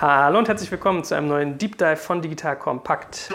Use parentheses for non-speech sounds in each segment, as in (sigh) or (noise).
Hallo und herzlich willkommen zu einem neuen Deep Dive von Digital Kompakt.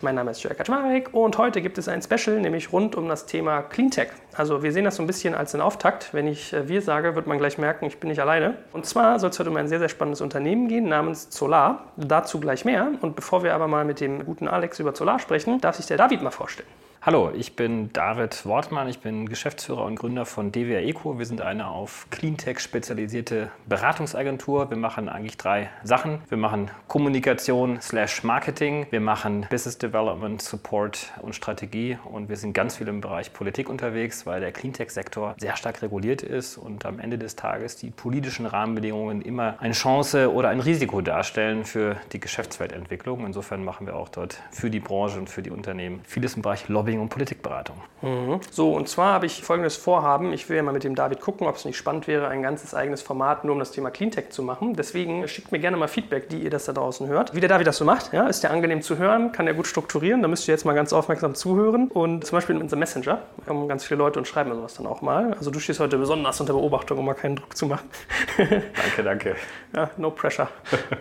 Mein Name ist Jörg Kaczmarek und heute gibt es ein Special, nämlich rund um das Thema Cleantech. Also wir sehen das so ein bisschen als einen Auftakt. Wenn ich äh, wir sage, wird man gleich merken, ich bin nicht alleine. Und zwar soll es heute um ein sehr, sehr spannendes Unternehmen gehen namens Solar. Dazu gleich mehr. Und bevor wir aber mal mit dem guten Alex über Solar sprechen, darf sich der David mal vorstellen. Hallo, ich bin David Wortmann, ich bin Geschäftsführer und Gründer von DWR Eco. Wir sind eine auf Cleantech spezialisierte Beratungsagentur. Wir machen eigentlich drei Sachen. Wir machen Kommunikation slash Marketing, wir machen Business Development, Support und Strategie und wir sind ganz viel im Bereich Politik unterwegs, weil der Cleantech-Sektor sehr stark reguliert ist und am Ende des Tages die politischen Rahmenbedingungen immer eine Chance oder ein Risiko darstellen für die Geschäftsweltentwicklung. Insofern machen wir auch dort für die Branche und für die Unternehmen vieles im Bereich Lobby Lobbying und Politikberatung. Mhm. So, und zwar habe ich folgendes Vorhaben. Ich will ja mal mit dem David gucken, ob es nicht spannend wäre, ein ganzes eigenes Format nur um das Thema Cleantech zu machen. Deswegen schickt mir gerne mal Feedback, die ihr das da draußen hört. Wie der David das so macht, ja, ist der angenehm zu hören, kann er gut strukturieren. Da müsst ihr jetzt mal ganz aufmerksam zuhören. Und zum Beispiel in unserem Messenger haben ganz viele Leute und schreiben mir sowas dann auch mal. Also du stehst heute besonders unter Beobachtung, um mal keinen Druck zu machen. (laughs) danke, danke. Ja, no pressure.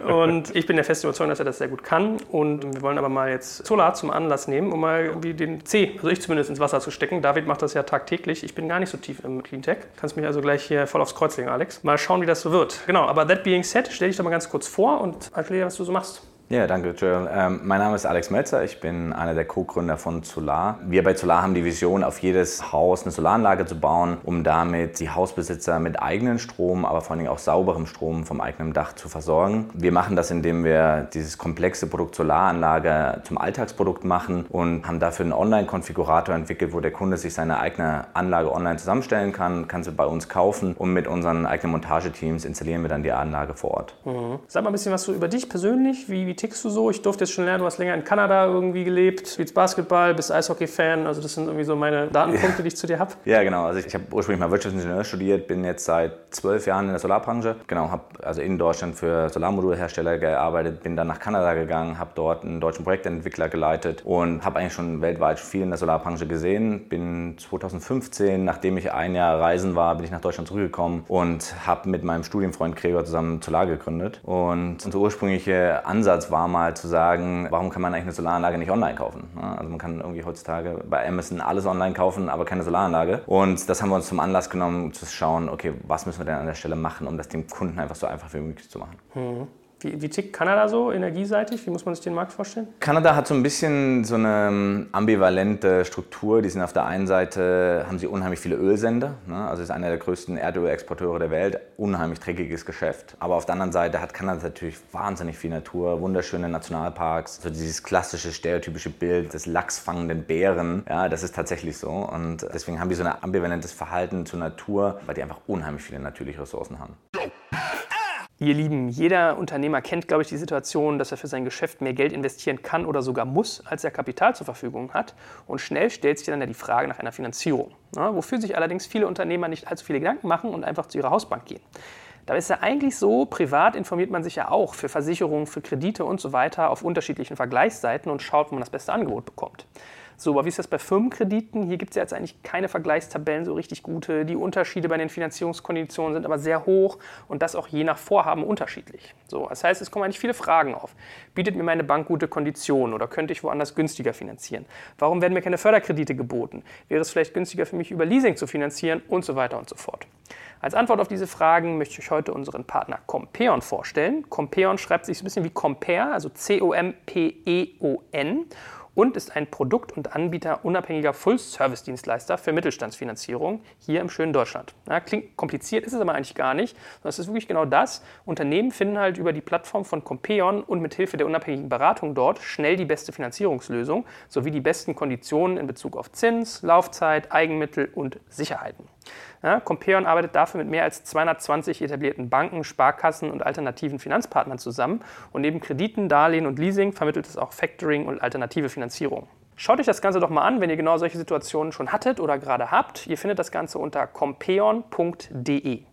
Und ich bin der festen Überzeugung, dass er das sehr gut kann. Und wir wollen aber mal jetzt Solar zum Anlass nehmen, um mal irgendwie den Also ich zumindest, ins Wasser zu stecken. David macht das ja tagtäglich. Ich bin gar nicht so tief im Cleantech. Kannst mich also gleich hier voll aufs Kreuz legen, Alex. Mal schauen, wie das so wird. Genau, aber that being said, stell dich doch mal ganz kurz vor und erkläre, was du so machst. Ja, danke, Joel. Ähm, mein Name ist Alex Melzer. Ich bin einer der Co-Gründer von Solar. Wir bei Solar haben die Vision, auf jedes Haus eine Solaranlage zu bauen, um damit die Hausbesitzer mit eigenen Strom, aber vor allen Dingen auch sauberem Strom vom eigenen Dach zu versorgen. Wir machen das, indem wir dieses komplexe Produkt Solaranlage zum Alltagsprodukt machen und haben dafür einen Online-Konfigurator entwickelt, wo der Kunde sich seine eigene Anlage online zusammenstellen kann, kann sie bei uns kaufen und mit unseren eigenen Montageteams installieren wir dann die Anlage vor Ort. Mhm. Sag mal ein bisschen was so über dich persönlich. Wie, wie tickst du so? Ich durfte jetzt schon lernen, du hast länger in Kanada irgendwie gelebt, spielst Basketball, bist Eishockey-Fan. Also das sind irgendwie so meine Datenpunkte, ja. die ich zu dir habe. Ja, genau. Also ich, ich habe ursprünglich mal Wirtschaftsingenieur studiert, bin jetzt seit zwölf Jahren in der Solarbranche. Genau, habe also in Deutschland für Solarmodulhersteller gearbeitet, bin dann nach Kanada gegangen, habe dort einen deutschen Projektentwickler geleitet und habe eigentlich schon weltweit viel in der Solarbranche gesehen. Bin 2015, nachdem ich ein Jahr reisen war, bin ich nach Deutschland zurückgekommen und habe mit meinem Studienfreund Gregor zusammen Solar gegründet. Und unser ursprünglicher Ansatz war mal zu sagen, warum kann man eigentlich eine Solaranlage nicht online kaufen? Also man kann irgendwie heutzutage bei Amazon alles online kaufen, aber keine Solaranlage. Und das haben wir uns zum Anlass genommen, zu schauen, okay, was müssen wir denn an der Stelle machen, um das dem Kunden einfach so einfach wie möglich zu machen. Mhm. Wie, wie, tickt Kanada so energieseitig? Wie muss man sich den Markt vorstellen? Kanada hat so ein bisschen so eine ähm, ambivalente Struktur. Die sind auf der einen Seite, haben sie unheimlich viele Ölsender. Ne? Also ist einer der größten Erdölexporteure der Welt. Unheimlich dreckiges Geschäft. Aber auf der anderen Seite hat Kanada natürlich wahnsinnig viel Natur, wunderschöne Nationalparks. So dieses klassische, stereotypische Bild des lachsfangenden Bären. Ja, das ist tatsächlich so. Und deswegen haben die so ein ambivalentes Verhalten zur Natur, weil die einfach unheimlich viele natürliche Ressourcen haben. Ihr Lieben, jeder Unternehmer kennt, glaube ich, die Situation, dass er für sein Geschäft mehr Geld investieren kann oder sogar muss, als er Kapital zur Verfügung hat. Und schnell stellt sich dann ja die Frage nach einer Finanzierung, ja, wofür sich allerdings viele Unternehmer nicht allzu viele Gedanken machen und einfach zu ihrer Hausbank gehen. Da ist ja eigentlich so, privat informiert man sich ja auch für Versicherungen, für Kredite und so weiter auf unterschiedlichen Vergleichsseiten und schaut, wo man das beste Angebot bekommt. So, aber wie ist das bei Firmenkrediten? Hier gibt es ja jetzt eigentlich keine Vergleichstabellen so richtig gute. Die Unterschiede bei den Finanzierungskonditionen sind aber sehr hoch und das auch je nach Vorhaben unterschiedlich. So, das heißt, es kommen eigentlich viele Fragen auf. Bietet mir meine Bank gute Konditionen oder könnte ich woanders günstiger finanzieren? Warum werden mir keine Förderkredite geboten? Wäre es vielleicht günstiger für mich über Leasing zu finanzieren und so weiter und so fort? Als Antwort auf diese Fragen möchte ich euch heute unseren Partner Compeon vorstellen. Compeon schreibt sich so ein bisschen wie Compare, also C-O-M-P-E-O-N und ist ein Produkt- und Anbieter unabhängiger Full-Service-Dienstleister für Mittelstandsfinanzierung hier im schönen Deutschland. Ja, klingt kompliziert, ist es aber eigentlich gar nicht. Das ist wirklich genau das. Unternehmen finden halt über die Plattform von Compeon und mit Hilfe der unabhängigen Beratung dort schnell die beste Finanzierungslösung sowie die besten Konditionen in Bezug auf Zins, Laufzeit, Eigenmittel und Sicherheiten. Ja, Compeon arbeitet dafür mit mehr als 220 etablierten Banken, Sparkassen und alternativen Finanzpartnern zusammen und neben Krediten, Darlehen und Leasing vermittelt es auch Factoring und alternative Finanzierung. Schaut euch das Ganze doch mal an, wenn ihr genau solche Situationen schon hattet oder gerade habt. Ihr findet das Ganze unter compeon.de.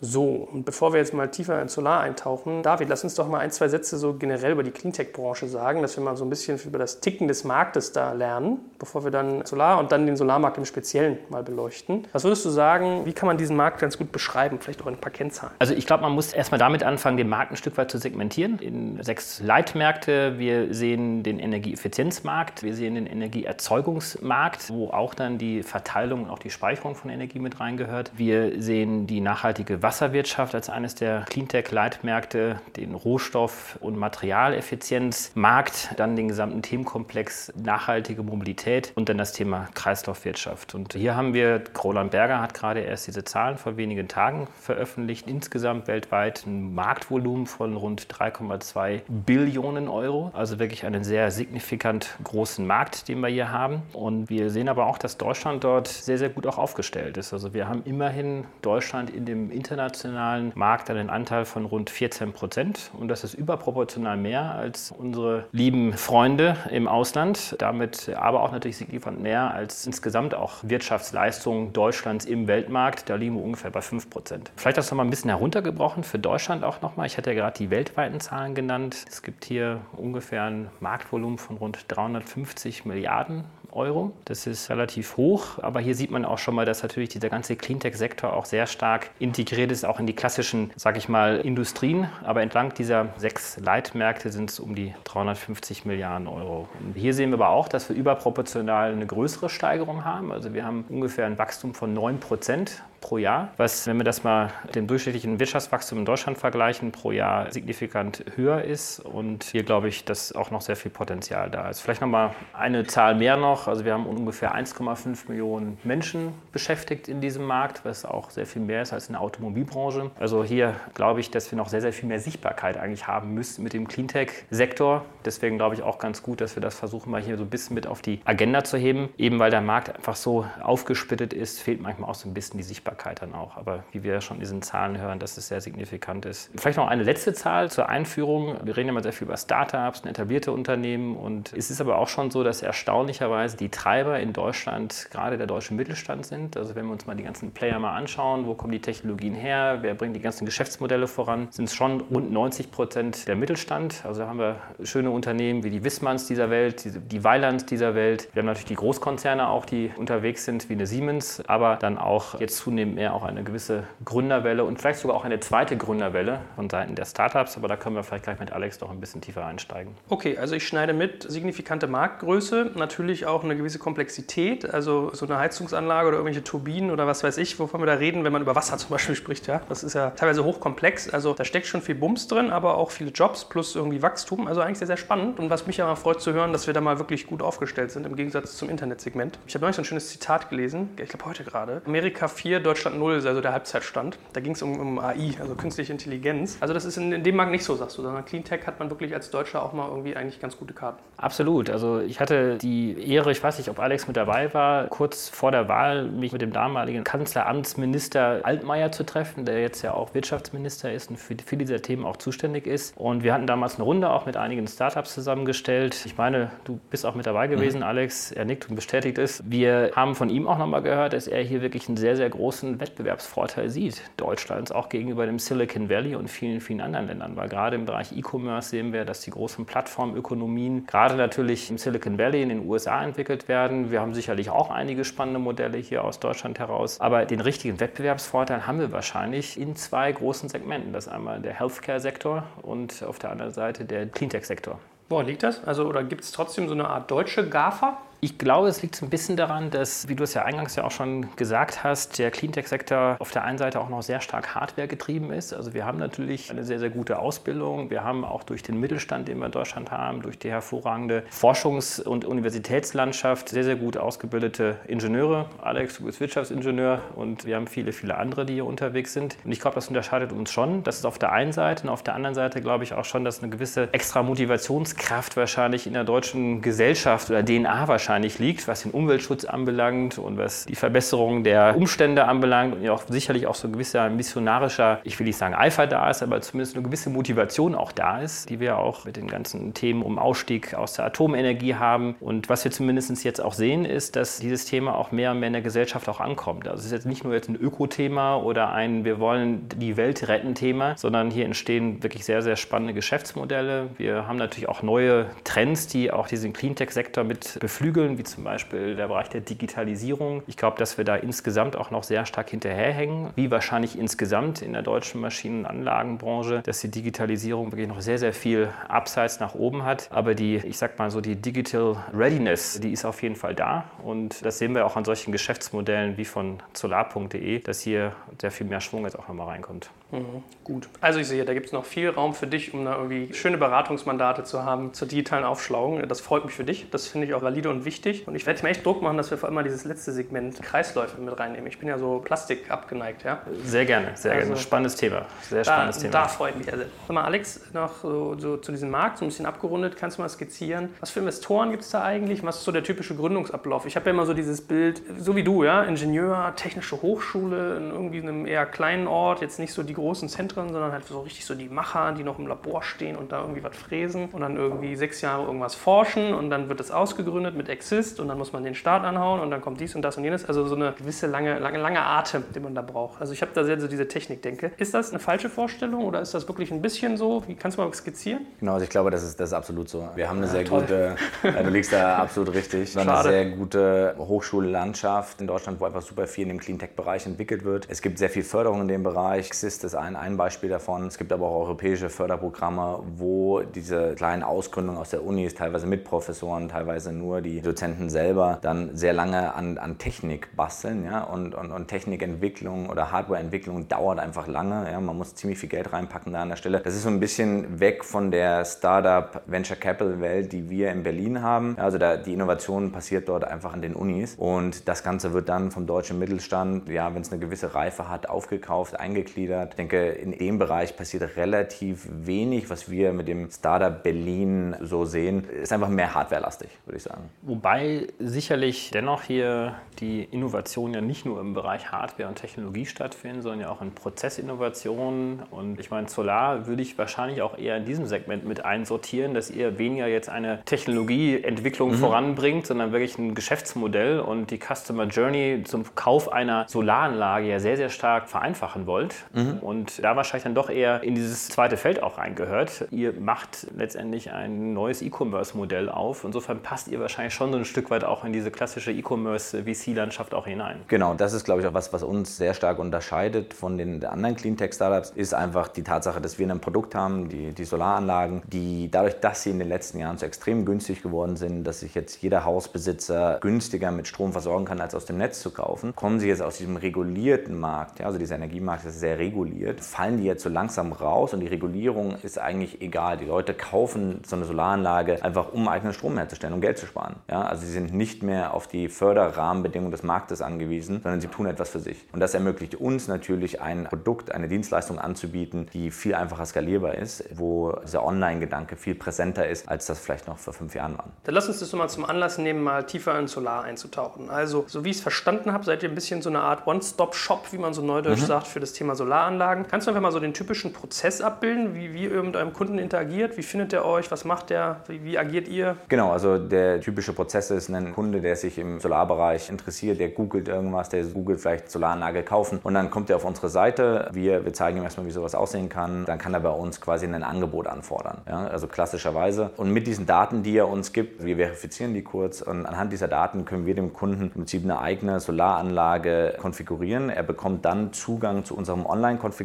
So, und bevor wir jetzt mal tiefer in Solar eintauchen, David, lass uns doch mal ein, zwei Sätze so generell über die Cleantech-Branche sagen, dass wir mal so ein bisschen über das Ticken des Marktes da lernen. bevor wir dann Solar und dann den Solarmarkt im Speziellen mal beleuchten. Was würdest du sagen, wie kann man diesen Markt ganz gut beschreiben? Vielleicht auch in ein paar Kennzahlen. Also ich glaube, man muss erstmal damit anfangen, den Markt ein Stück weit zu segmentieren in sechs Leitmärkte. Wir sehen den Energieeffizienzmarkt, wir sehen den Energieerzeugungsmarkt, wo auch dann die Verteilung und auch die Speicherung von Energie mit reingehört. Wir sehen die nachhaltige Wasserwirtschaft als eines der Cleantech-Leitmärkte, den Rohstoff- und Materialeffizienzmarkt, dann den gesamten Themenkomplex nachhaltige Mobilität und dann das Thema Kreislaufwirtschaft. Und hier haben wir, Roland Berger hat gerade erst diese Zahlen vor wenigen Tagen veröffentlicht, insgesamt weltweit ein Marktvolumen von rund 3,2 Billionen Euro, also wirklich einen sehr signifikant großen Markt, den wir hier haben. Und wir sehen aber auch, dass Deutschland dort sehr, sehr gut auch aufgestellt ist. Also wir haben immerhin Deutschland in dem internationalen Markt einen Anteil von rund 14 Prozent und das ist überproportional mehr als unsere lieben Freunde im Ausland. Damit aber auch natürlich signifikant mehr als insgesamt auch Wirtschaftsleistungen Deutschlands im Weltmarkt. Da liegen wir ungefähr bei 5 Prozent. Vielleicht das nochmal ein bisschen heruntergebrochen für Deutschland auch nochmal. Ich hatte ja gerade die weltweiten Zahlen genannt. Es gibt hier ungefähr ein Marktvolumen von rund 350 Milliarden Euro. Das ist relativ hoch, aber hier sieht man auch schon mal, dass natürlich dieser ganze Cleantech-Sektor auch sehr stark integriert ist, auch in die klassischen, sage ich mal, Industrien. Aber entlang dieser sechs Leitmärkte sind es um die 350 Milliarden Euro. Und hier sehen wir aber auch, dass wir überproportional eine größere Steigerung haben. Also wir haben ungefähr ein Wachstum von 9 Prozent pro Jahr, was, wenn wir das mal mit dem durchschnittlichen Wirtschaftswachstum in Deutschland vergleichen, pro Jahr signifikant höher ist. Und hier glaube ich, dass auch noch sehr viel Potenzial da ist. Vielleicht noch mal eine Zahl mehr noch. Also wir haben ungefähr 1,5 Millionen Menschen beschäftigt in diesem Markt, was auch sehr viel mehr ist als in der Automobilbranche. Also hier glaube ich, dass wir noch sehr, sehr viel mehr Sichtbarkeit eigentlich haben müssen mit dem Cleantech-Sektor. Deswegen glaube ich auch ganz gut, dass wir das versuchen, mal hier so ein bisschen mit auf die Agenda zu heben. Eben weil der Markt einfach so aufgesplittet ist, fehlt manchmal auch so ein bisschen die Sichtbarkeit. Sichtbarkeit dann auch. Aber wie wir schon in diesen Zahlen hören, dass es sehr signifikant ist. Vielleicht noch eine letzte Zahl zur Einführung. Wir reden immer sehr viel über Startups etablierte Unternehmen. Und es ist aber auch schon so, dass erstaunlicherweise die Treiber in Deutschland gerade der deutsche Mittelstand sind. Also wenn wir uns mal die ganzen Player mal anschauen, wo kommen die Technologien her, wer bringt die ganzen Geschäftsmodelle voran, sind es schon rund 90 Prozent der Mittelstand. Also da haben wir schöne Unternehmen wie die Wissmanns dieser Welt, die, die Weilands dieser Welt. Wir haben natürlich die Großkonzerne auch, die unterwegs sind, wie eine Siemens, aber dann auch jetzt zunehmend zunehmend auch eine gewisse Gründerwelle und vielleicht sogar auch eine zweite Gründerwelle von Seiten der Startups. Aber da können wir vielleicht gleich mit Alex noch ein bisschen tiefer einsteigen. Okay, also ich schneide mit signifikante Marktgröße, natürlich auch eine gewisse Komplexität, also so eine Heizungsanlage oder irgendwelche Turbinen oder was weiß ich, wovon wir da reden, wenn man über Wasser (laughs) zum Beispiel spricht. Ja, das ist ja teilweise hochkomplex. Also da steckt schon viel Bums drin, aber auch viele Jobs plus irgendwie Wachstum. Also eigentlich sehr, sehr spannend. Und was mich ja freut zu hören, dass wir da mal wirklich gut aufgestellt sind im Gegensatz zum Internetsegment. Ich habe neulich so ein schönes Zitat gelesen, ich glaube heute gerade. Amerika 4, Deutschland 0 ist also der Halbzeitstand. Da ging es um, um, AI, also künstliche Intelligenz. Also das ist in, in, dem Markt nicht so, sagst du, sondern Cleantech hat man wirklich als Deutscher auch mal irgendwie eigentlich ganz gute Karten. Absolut. Also ich hatte die Ehre, ich weiß nicht, ob Alex mit dabei war, kurz vor der Wahl mich mit dem damaligen Kanzleramtsminister Altmaier zu treffen, der jetzt ja auch Wirtschaftsminister ist und für viele dieser Themen auch zuständig ist. Und wir hatten damals eine Runde auch mit einigen Startups zusammengestellt. Ich meine, du bist auch mit dabei gewesen, mhm. Alex. Er nickt und bestätigt es. Wir haben von ihm auch nochmal gehört, dass er hier wirklich einen sehr, sehr großen Wettbewerb Wettbewerbsvorteil sieht, Deutschlands auch gegenüber dem Silicon Valley und vielen, vielen anderen Ländern. Weil gerade im Bereich E-Commerce sehen wir, dass die großen Plattformökonomien gerade natürlich im Silicon Valley in den USA entwickelt werden. Wir haben sicherlich auch einige spannende Modelle hier aus Deutschland heraus. Aber den richtigen Wettbewerbsvorteil haben wir wahrscheinlich in zwei großen Segmenten. Das ist einmal der Healthcare-Sektor und auf der anderen Seite der Cleantech-Sektor. Woran liegt das? Also, oder gibt es trotzdem so eine Art deutsche GAFA? Ich glaube, es liegt so ein bisschen daran, dass, wie du es ja eingangs ja auch schon gesagt hast, der Cleantech-Sektor auf der einen Seite auch noch sehr stark Hardware getrieben ist. Also wir haben natürlich eine sehr, sehr gute Ausbildung. Wir haben auch durch den Mittelstand, den wir in Deutschland haben, durch die hervorragende Forschungs- und Universitätslandschaft sehr, sehr gut ausgebildete Ingenieure. Alex, du bist Wirtschaftsingenieur und wir haben viele, viele andere, die hier unterwegs sind. Und ich glaube, das unterscheidet uns schon. Das ist auf der einen Seite und auf der anderen Seite glaube ich auch schon, dass eine gewisse extra Motivationskraft wahrscheinlich in der deutschen Gesellschaft oder DNA wahrscheinlich wahrscheinlich liegt, was den Umweltschutz anbelangt und was die Verbesserung der Umstände anbelangt und ja auch sicherlich auch so ein gewisser missionarischer, ich will nicht sagen Eifer da ist, aber zumindest eine gewisse Motivation auch da ist, die wir auch mit den ganzen Themen um Ausstieg aus der Atomenergie haben. Und was wir zumindest jetzt auch sehen, ist, dass dieses Thema auch mehr und mehr in der Gesellschaft auch ankommt. Also es ist jetzt nicht nur jetzt ein Ökothema oder ein Wir wollen die Welt retten Thema, sondern hier entstehen wirklich sehr, sehr spannende Geschäftsmodelle. Wir haben natürlich auch neue Trends, die auch diesen Cleantech-Sektor mit beflügeln beflügeln, wie zum Beispiel der Bereich der Digitalisierung. Ich glaube, dass wir da insgesamt auch noch sehr stark hinterherhängen, wie wahrscheinlich insgesamt in der deutschen Maschinen- und Anlagenbranche, dass die Digitalisierung wirklich noch sehr, sehr viel Abseits nach oben hat. Aber die, ich sag mal so, die Digital Readiness, die ist auf jeden Fall da. Und das sehen wir auch an solchen Geschäftsmodellen wie von solar.de, dass hier sehr viel mehr Schwung jetzt auch nochmal reinkommt. Mhm, gut. Also ich sehe, da gibt es noch viel Raum für dich, um da irgendwie schöne Beratungsmandate zu haben zur digitalen Aufschlauung. Das freut mich für dich. Das finde ich auch valide und wichtig. Und ich werde mir echt Druck machen, dass wir vor allem mal dieses letzte Segment Kreisläufe mit reinnehmen. Ich bin ja so Plastik abgeneigt, ja. Sehr gerne, sehr also, gerne. Spannendes Thema. Sehr spannendes da, Thema. Da freue ich mich. Also, sag mal, Alex, noch so, so, zu diesem Markt, so ein bisschen abgerundet, kannst du mal skizzieren? Was für Investoren gibt es da eigentlich? Was ist so der typische Gründungsablauf? Ich habe ja immer so dieses Bild, so wie du, ja, Ingenieur, technische Hochschule in irgendwie einem eher kleinen Ort, jetzt nicht so die großen Zentren, sondern halt so richtig so die Macher, die noch im Labor stehen und da irgendwie was fräsen und dann irgendwie sechs Jahre irgendwas forschen und dann wird es ausgegründet mit Exist und dann muss man den Start anhauen und dann kommt dies und das und jenes. Also so eine gewisse lange, lange, lange Atem, den man da braucht. Also ich habe da sehr so diese Technik, denke. Ist das eine falsche Vorstellung oder ist das wirklich ein bisschen so? Wie kannst du mal skizzieren? Genau, also ich glaube, das ist, das ist absolut so. Wir haben eine ja, sehr toll. gute, äh, du liegst da (laughs) absolut richtig, Schade. eine sehr gute Hochschullandschaft in Deutschland, wo einfach super viel in dem Cleantech-Bereich entwickelt wird. Es gibt sehr viel Förderung in dem Bereich. Exist ist ein, ein Beispiel davon. Es gibt aber auch europäische Förderprogramme, wo diese kleinen Ausgründungen aus der Uni ist, teilweise mit Professoren, teilweise nur die Dozenten selber, dann sehr lange an, an Technik basteln. Ja? Und, und, und Technikentwicklung oder Hardwareentwicklung dauert einfach lange. Ja? Man muss ziemlich viel Geld reinpacken da an der Stelle. Das ist so ein bisschen weg von der Startup Venture Capital Welt, die wir in Berlin haben. Also da, die Innovation passiert dort einfach an den Unis. Und das Ganze wird dann vom deutschen Mittelstand, ja, wenn es eine gewisse Reife hat, aufgekauft, eingegliedert. Ich denke, in dem Bereich passiert relativ wenig, was wir mit dem Startup Berlin so sehen. Ist einfach mehr hardwarelastig, würde ich sagen. Wobei sicherlich dennoch hier die Innovationen ja nicht nur im Bereich Hardware und Technologie stattfinden, sondern ja auch in Prozessinnovationen. Und ich meine, Solar würde ich wahrscheinlich auch eher in diesem Segment mit einsortieren, dass ihr weniger jetzt eine Technologieentwicklung mhm. voranbringt, sondern wirklich ein Geschäftsmodell und die Customer Journey zum Kauf einer Solaranlage ja sehr, sehr stark vereinfachen wollt. Mhm. Und da wahrscheinlich dann doch eher in dieses zweite Feld auch reingehört. Ihr macht letztendlich ein neues E-Commerce-Modell auf. Insofern passt ihr wahrscheinlich schon so ein Stück weit auch in diese klassische E-Commerce-VC-Landschaft auch hinein. Genau, das ist, glaube ich, auch was, was uns sehr stark unterscheidet von den anderen Cleantech-Startups, ist einfach die Tatsache, dass wir ein Produkt haben, die, die Solaranlagen, die dadurch, dass sie in den letzten Jahren so extrem günstig geworden sind, dass sich jetzt jeder Hausbesitzer günstiger mit Strom versorgen kann, als aus dem Netz zu kaufen, kommen sie jetzt aus diesem regulierten Markt, ja, also dieser Energiemarkt ist sehr reguliert, fallen die jetzt so langsam raus und die Regulierung ist eigentlich egal. Die Leute kaufen so eine Solaranlage einfach, um eigenen Strom herzustellen, um Geld zu sparen. Ja, also sie sind nicht mehr auf die Förderrahmenbedingungen des Marktes angewiesen, sondern sie tun etwas für sich. Und das ermöglicht uns natürlich ein Produkt, eine Dienstleistung anzubieten, die viel einfacher skalierbar ist, wo dieser Online-Gedanke viel präsenter ist, als das vielleicht noch vor fünf Jahren war. Dann lass uns das mal zum Anlass nehmen, mal tiefer in Solar einzutauchen. Also, so wie ich es verstanden habe, seid ihr ein bisschen so eine Art One-Stop-Shop, wie man so neudeutsch mhm. sagt, für das Thema Solaranlagen. Kannst du einfach mal so den typischen Prozess abbilden, wie, wie ihr mit eurem Kunden interagiert? Wie findet er euch? Was macht der? Wie, wie agiert ihr? Genau, also der typische Prozess ist ein Kunde, der sich im Solarbereich interessiert, der googelt irgendwas, der googelt vielleicht Solaranlage kaufen und dann kommt er auf unsere Seite. Wir, wir zeigen ihm erstmal, wie sowas aussehen kann. Dann kann er bei uns quasi ein Angebot anfordern. Ja, also klassischerweise. Und mit diesen Daten, die er uns gibt, wir verifizieren die kurz und anhand dieser Daten können wir dem Kunden im Prinzip eine eigene Solaranlage konfigurieren. Er bekommt dann Zugang zu unserem Online-Konfigurator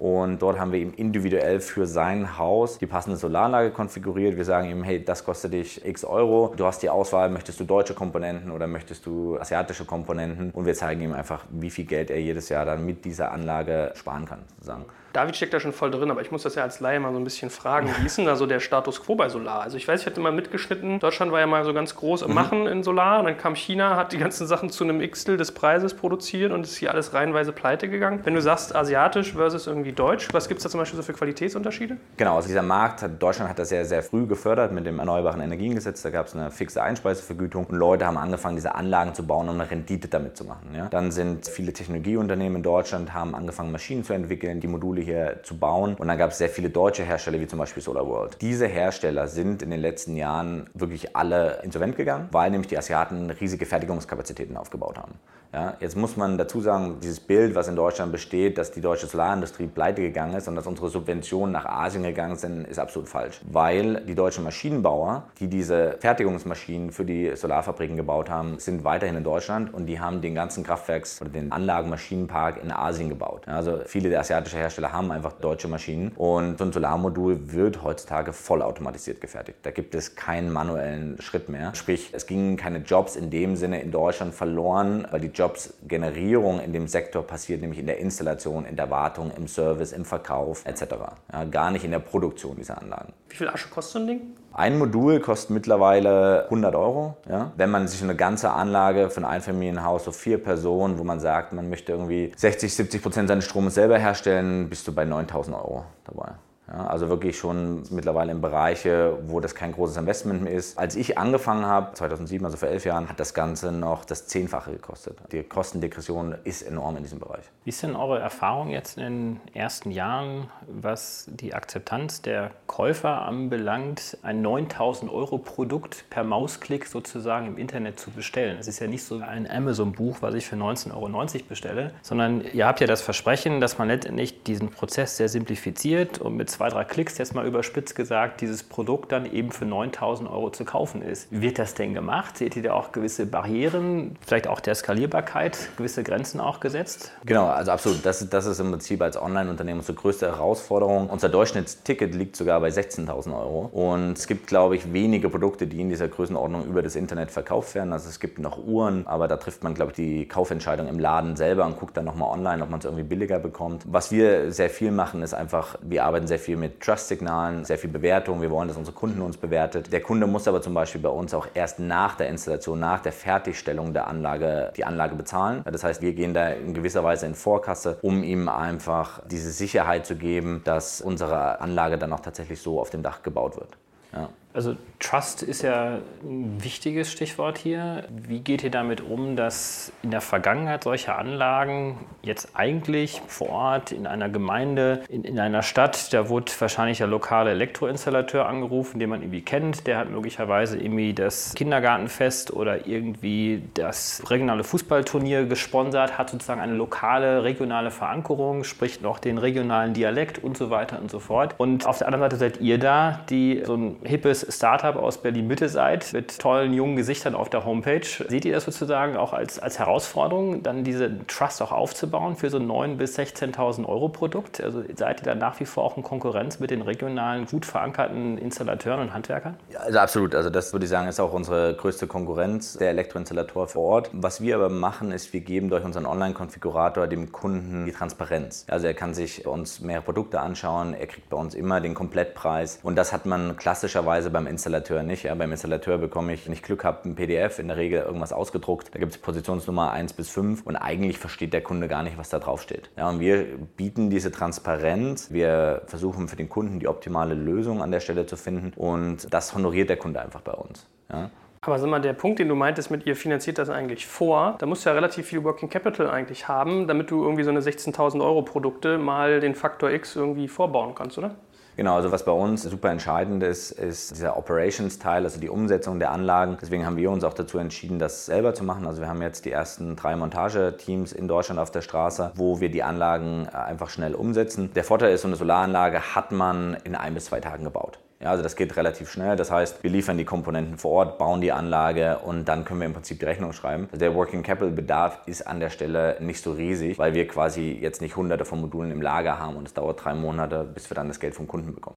und dort haben wir ihm individuell für sein Haus die passende Solaranlage konfiguriert. Wir sagen ihm, hey, das kostet dich x Euro. Du hast die Auswahl, möchtest du deutsche Komponenten oder möchtest du asiatische Komponenten? Und wir zeigen ihm einfach, wie viel Geld er jedes Jahr dann mit dieser Anlage sparen kann, sozusagen. David steckt da schon voll drin, aber ich muss das ja als Laie mal so ein bisschen fragen. Wie (laughs) ist denn da so der Status quo bei Solar? Also ich weiß, ich hatte mal mitgeschnitten, Deutschland war ja mal so ganz groß im mhm. Machen in Solar. Dann kam China, hat die ganzen Sachen zu einem Xtel des Preises produziert und ist hier alles reihenweise pleite gegangen. Wenn du sagst asiatisch versus irgendwie deutsch, was gibt es da zum Beispiel so für Qualitätsunterschiede? Genau, also dieser Markt, hat, Deutschland hat das sehr, sehr früh gefördert mit dem Erneuerbaren Energiengesetz. Da gab es eine fixe Einspeisevergütung und Leute haben angefangen, diese Anlagen zu bauen, um eine Rendite damit zu machen. Ja? Dann sind viele Technologieunternehmen in Deutschland haben angefangen, Maschinen zu entwickeln, die Module hier zu bauen. Und dann gab es sehr viele deutsche Hersteller, wie zum Beispiel SolarWorld. Diese Hersteller sind in den letzten Jahren wirklich alle insolvent gegangen, weil nämlich die Asiaten riesige Fertigungskapazitäten aufgebaut haben. Ja, jetzt muss man dazu sagen, dieses Bild, was in Deutschland besteht, dass die deutsche Solarindustrie pleite gegangen ist und dass unsere Subventionen nach Asien gegangen sind, ist absolut falsch. Weil die deutschen Maschinenbauer, die diese Fertigungsmaschinen für die Solarfabriken gebaut haben, sind weiterhin in Deutschland und die haben den ganzen Kraftwerks- oder den Anlagenmaschinenpark in Asien gebaut. Also viele der asiatischen Hersteller haben einfach deutsche Maschinen und so ein Solarmodul wird heutzutage vollautomatisiert gefertigt. Da gibt es keinen manuellen Schritt mehr. Sprich, es gingen keine Jobs in dem Sinne in Deutschland verloren, weil die Jobsgenerierung in dem Sektor passiert nämlich in der Installation, in der Wartung, im Service, im Verkauf etc. Ja, gar nicht in der Produktion dieser Anlagen. Wie viel Asche kostet so ein Ding? Ein Modul kostet mittlerweile 100 Euro. Ja? Wenn man sich eine ganze Anlage für ein Einfamilienhaus, so vier Personen, wo man sagt, man möchte irgendwie 60, 70 Prozent seines Stroms selber herstellen, bist du bei 9000 Euro dabei. Ja, also wirklich schon mittlerweile in Bereiche, wo das kein großes Investment mehr ist. Als ich angefangen habe, 2007, also vor elf Jahren, hat das Ganze noch das Zehnfache gekostet. Die Kostendegression ist enorm in diesem Bereich. Wie ist denn eure Erfahrung jetzt in den ersten Jahren, was die Akzeptanz der Käufer anbelangt, ein 9000 Euro Produkt per Mausklick sozusagen im Internet zu bestellen? Es ist ja nicht so ein Amazon-Buch, was ich für 19,90 Euro bestelle, sondern ihr habt ja das Versprechen, dass man letztendlich diesen Prozess sehr simplifiziert und mit zwei, drei Klicks, jetzt mal überspitzt gesagt, dieses Produkt dann eben für 9000 Euro zu kaufen ist. Wird das denn gemacht? Seht ihr da auch gewisse Barrieren, vielleicht auch der Skalierbarkeit, gewisse Grenzen auch gesetzt? Genau, also absolut. Das, das ist im Prinzip als Online-Unternehmen unsere größte Herausforderung. Unser Durchschnittsticket liegt sogar bei 16.000 Euro. Und es gibt, glaube ich, wenige Produkte, die in dieser Größenordnung über das Internet verkauft werden. Also es gibt noch Uhren, aber da trifft man, glaube ich, die Kaufentscheidung im Laden selber und guckt dann nochmal online, ob man es irgendwie billiger bekommt. Was wir sehr viel machen, ist einfach, wir arbeiten sehr viel viel mit Trust-Signalen, sehr viel Bewertung. Wir wollen, dass unsere Kunden uns bewertet. Der Kunde muss aber zum Beispiel bei uns auch erst nach der Installation, nach der Fertigstellung der Anlage die Anlage bezahlen. Das heißt, wir gehen da in gewisser Weise in Vorkasse, um ihm einfach diese Sicherheit zu geben, dass unsere Anlage dann auch tatsächlich so auf dem Dach gebaut wird. Ja. Also Trust ist ja ein wichtiges Stichwort hier. Wie geht ihr damit um, dass in der Vergangenheit solche Anlagen jetzt eigentlich vor Ort in einer Gemeinde, in, in einer Stadt, da wurde wahrscheinlich der lokale Elektroinstallateur angerufen, den man irgendwie kennt, der hat möglicherweise irgendwie das Kindergartenfest oder irgendwie das regionale Fußballturnier gesponsert, hat sozusagen eine lokale, regionale Verankerung, spricht noch den regionalen Dialekt und so weiter und so fort. Und auf der anderen Seite seid ihr da, die so ein hippes Startup aus Berlin-Mitte seid, mit tollen jungen Gesichtern auf der Homepage. Seht ihr das sozusagen auch als, als Herausforderung, dann diese Trust auch aufzubauen für so ein 9.000 bis 16.000 Euro Produkt? Also seid ihr da nach wie vor auch in Konkurrenz mit den regionalen, gut verankerten Installateuren und Handwerkern? Ja, also absolut. Also das würde ich sagen, ist auch unsere größte Konkurrenz, der Elektroinstallator vor Ort. Was wir aber machen, ist, wir geben durch unseren Online-Konfigurator dem Kunden die Transparenz. Also er kann sich bei uns mehrere Produkte anschauen, er kriegt bei uns immer den Komplettpreis und das hat man klassischerweise beim Installateur nicht. Ja, beim Installateur bekomme ich, wenn ich Glück habe, ein PDF, in der Regel irgendwas ausgedruckt. Da gibt es Positionsnummer 1 bis 5 und eigentlich versteht der Kunde gar nicht, was da drauf steht. Ja, und wir bieten diese Transparenz. Wir versuchen für den Kunden die optimale Lösung an der Stelle zu finden und das honoriert der Kunde einfach bei uns. Ja. Aber sag mal, der Punkt, den du meintest mit ihr finanziert das eigentlich vor, da musst du ja relativ viel Working Capital eigentlich haben, damit du irgendwie so eine 16.000 Euro Produkte mal den Faktor X irgendwie vorbauen kannst, oder? Genau, also was bei uns super entscheidend ist, ist dieser Operations-Teil, also die Umsetzung der Anlagen. Deswegen haben wir uns auch dazu entschieden, das selber zu machen. Also wir haben jetzt die ersten drei Montageteams in Deutschland auf der Straße, wo wir die Anlagen äh, einfach schnell umsetzen. Der Vorteil ist, so eine Solaranlage hat man in ein bis zwei Tagen gebaut. Ja, also das geht relativ schnell. Das heißt, wir liefern die Komponenten vor Ort, bauen die Anlage und dann können wir im Prinzip die Rechnung schreiben. Also der Working Capital Bedarf ist an der Stelle nicht so riesig, weil wir quasi jetzt nicht hunderte von Modulen im Lager haben und es dauert drei Monate, bis wir dann das Geld vom Kunden bekommen.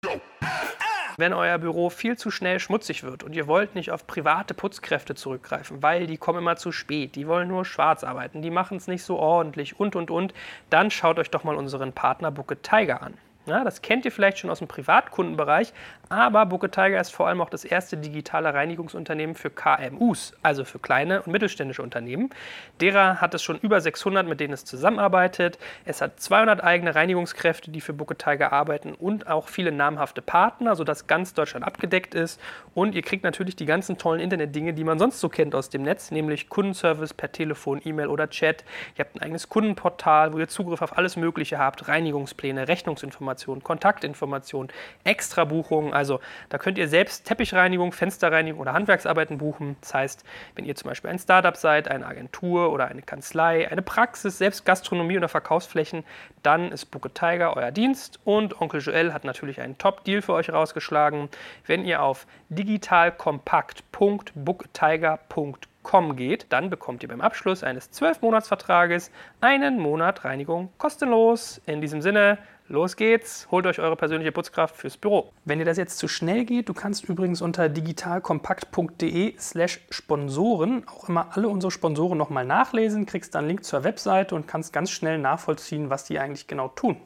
Wenn euer Büro viel zu schnell schmutzig wird und ihr wollt nicht auf private Putzkräfte zurückgreifen, weil die kommen immer zu spät, die wollen nur schwarz arbeiten, die machen es nicht so ordentlich und und und, dann schaut euch doch mal unseren Partner Bucket Tiger an. Ja, das kennt ihr vielleicht schon aus dem Privatkundenbereich, aber Booker Tiger ist vor allem auch das erste digitale Reinigungsunternehmen für KMUs, also für kleine und mittelständische Unternehmen. Derer hat es schon über 600, mit denen es zusammenarbeitet. Es hat 200 eigene Reinigungskräfte, die für Booker Tiger arbeiten und auch viele namhafte Partner, sodass ganz Deutschland abgedeckt ist. Und ihr kriegt natürlich die ganzen tollen Internetdinge, die man sonst so kennt aus dem Netz, nämlich Kundenservice per Telefon, E-Mail oder Chat. Ihr habt ein eigenes Kundenportal, wo ihr Zugriff auf alles Mögliche habt, Reinigungspläne, Rechnungsinformationen, Kontaktinformationen, Extrabuchungen. Also da könnt ihr selbst Teppichreinigung, Fensterreinigung oder Handwerksarbeiten buchen. Das heißt, wenn ihr zum Beispiel ein Startup seid, eine Agentur oder eine Kanzlei, eine Praxis, selbst Gastronomie oder Verkaufsflächen, dann ist Booker Tiger euer Dienst und Onkel Joel hat natürlich einen Top-Deal für euch rausgeschlagen. Wenn ihr auf digitalkompakt.booktiger.com geht, dann bekommt ihr beim Abschluss eines 12-Monats-Vertrages einen Monat Reinigung kostenlos. In diesem Sinne, Los geht's, holt euch eure persönliche Putzkraft fürs Büro. Wenn dir das jetzt zu schnell geht, du kannst übrigens unter digitalkompakt.de slash Sponsoren auch immer alle unsere Sponsoren nochmal nachlesen, kriegst dann einen Link zur Webseite und kannst ganz schnell nachvollziehen, was die eigentlich genau tun.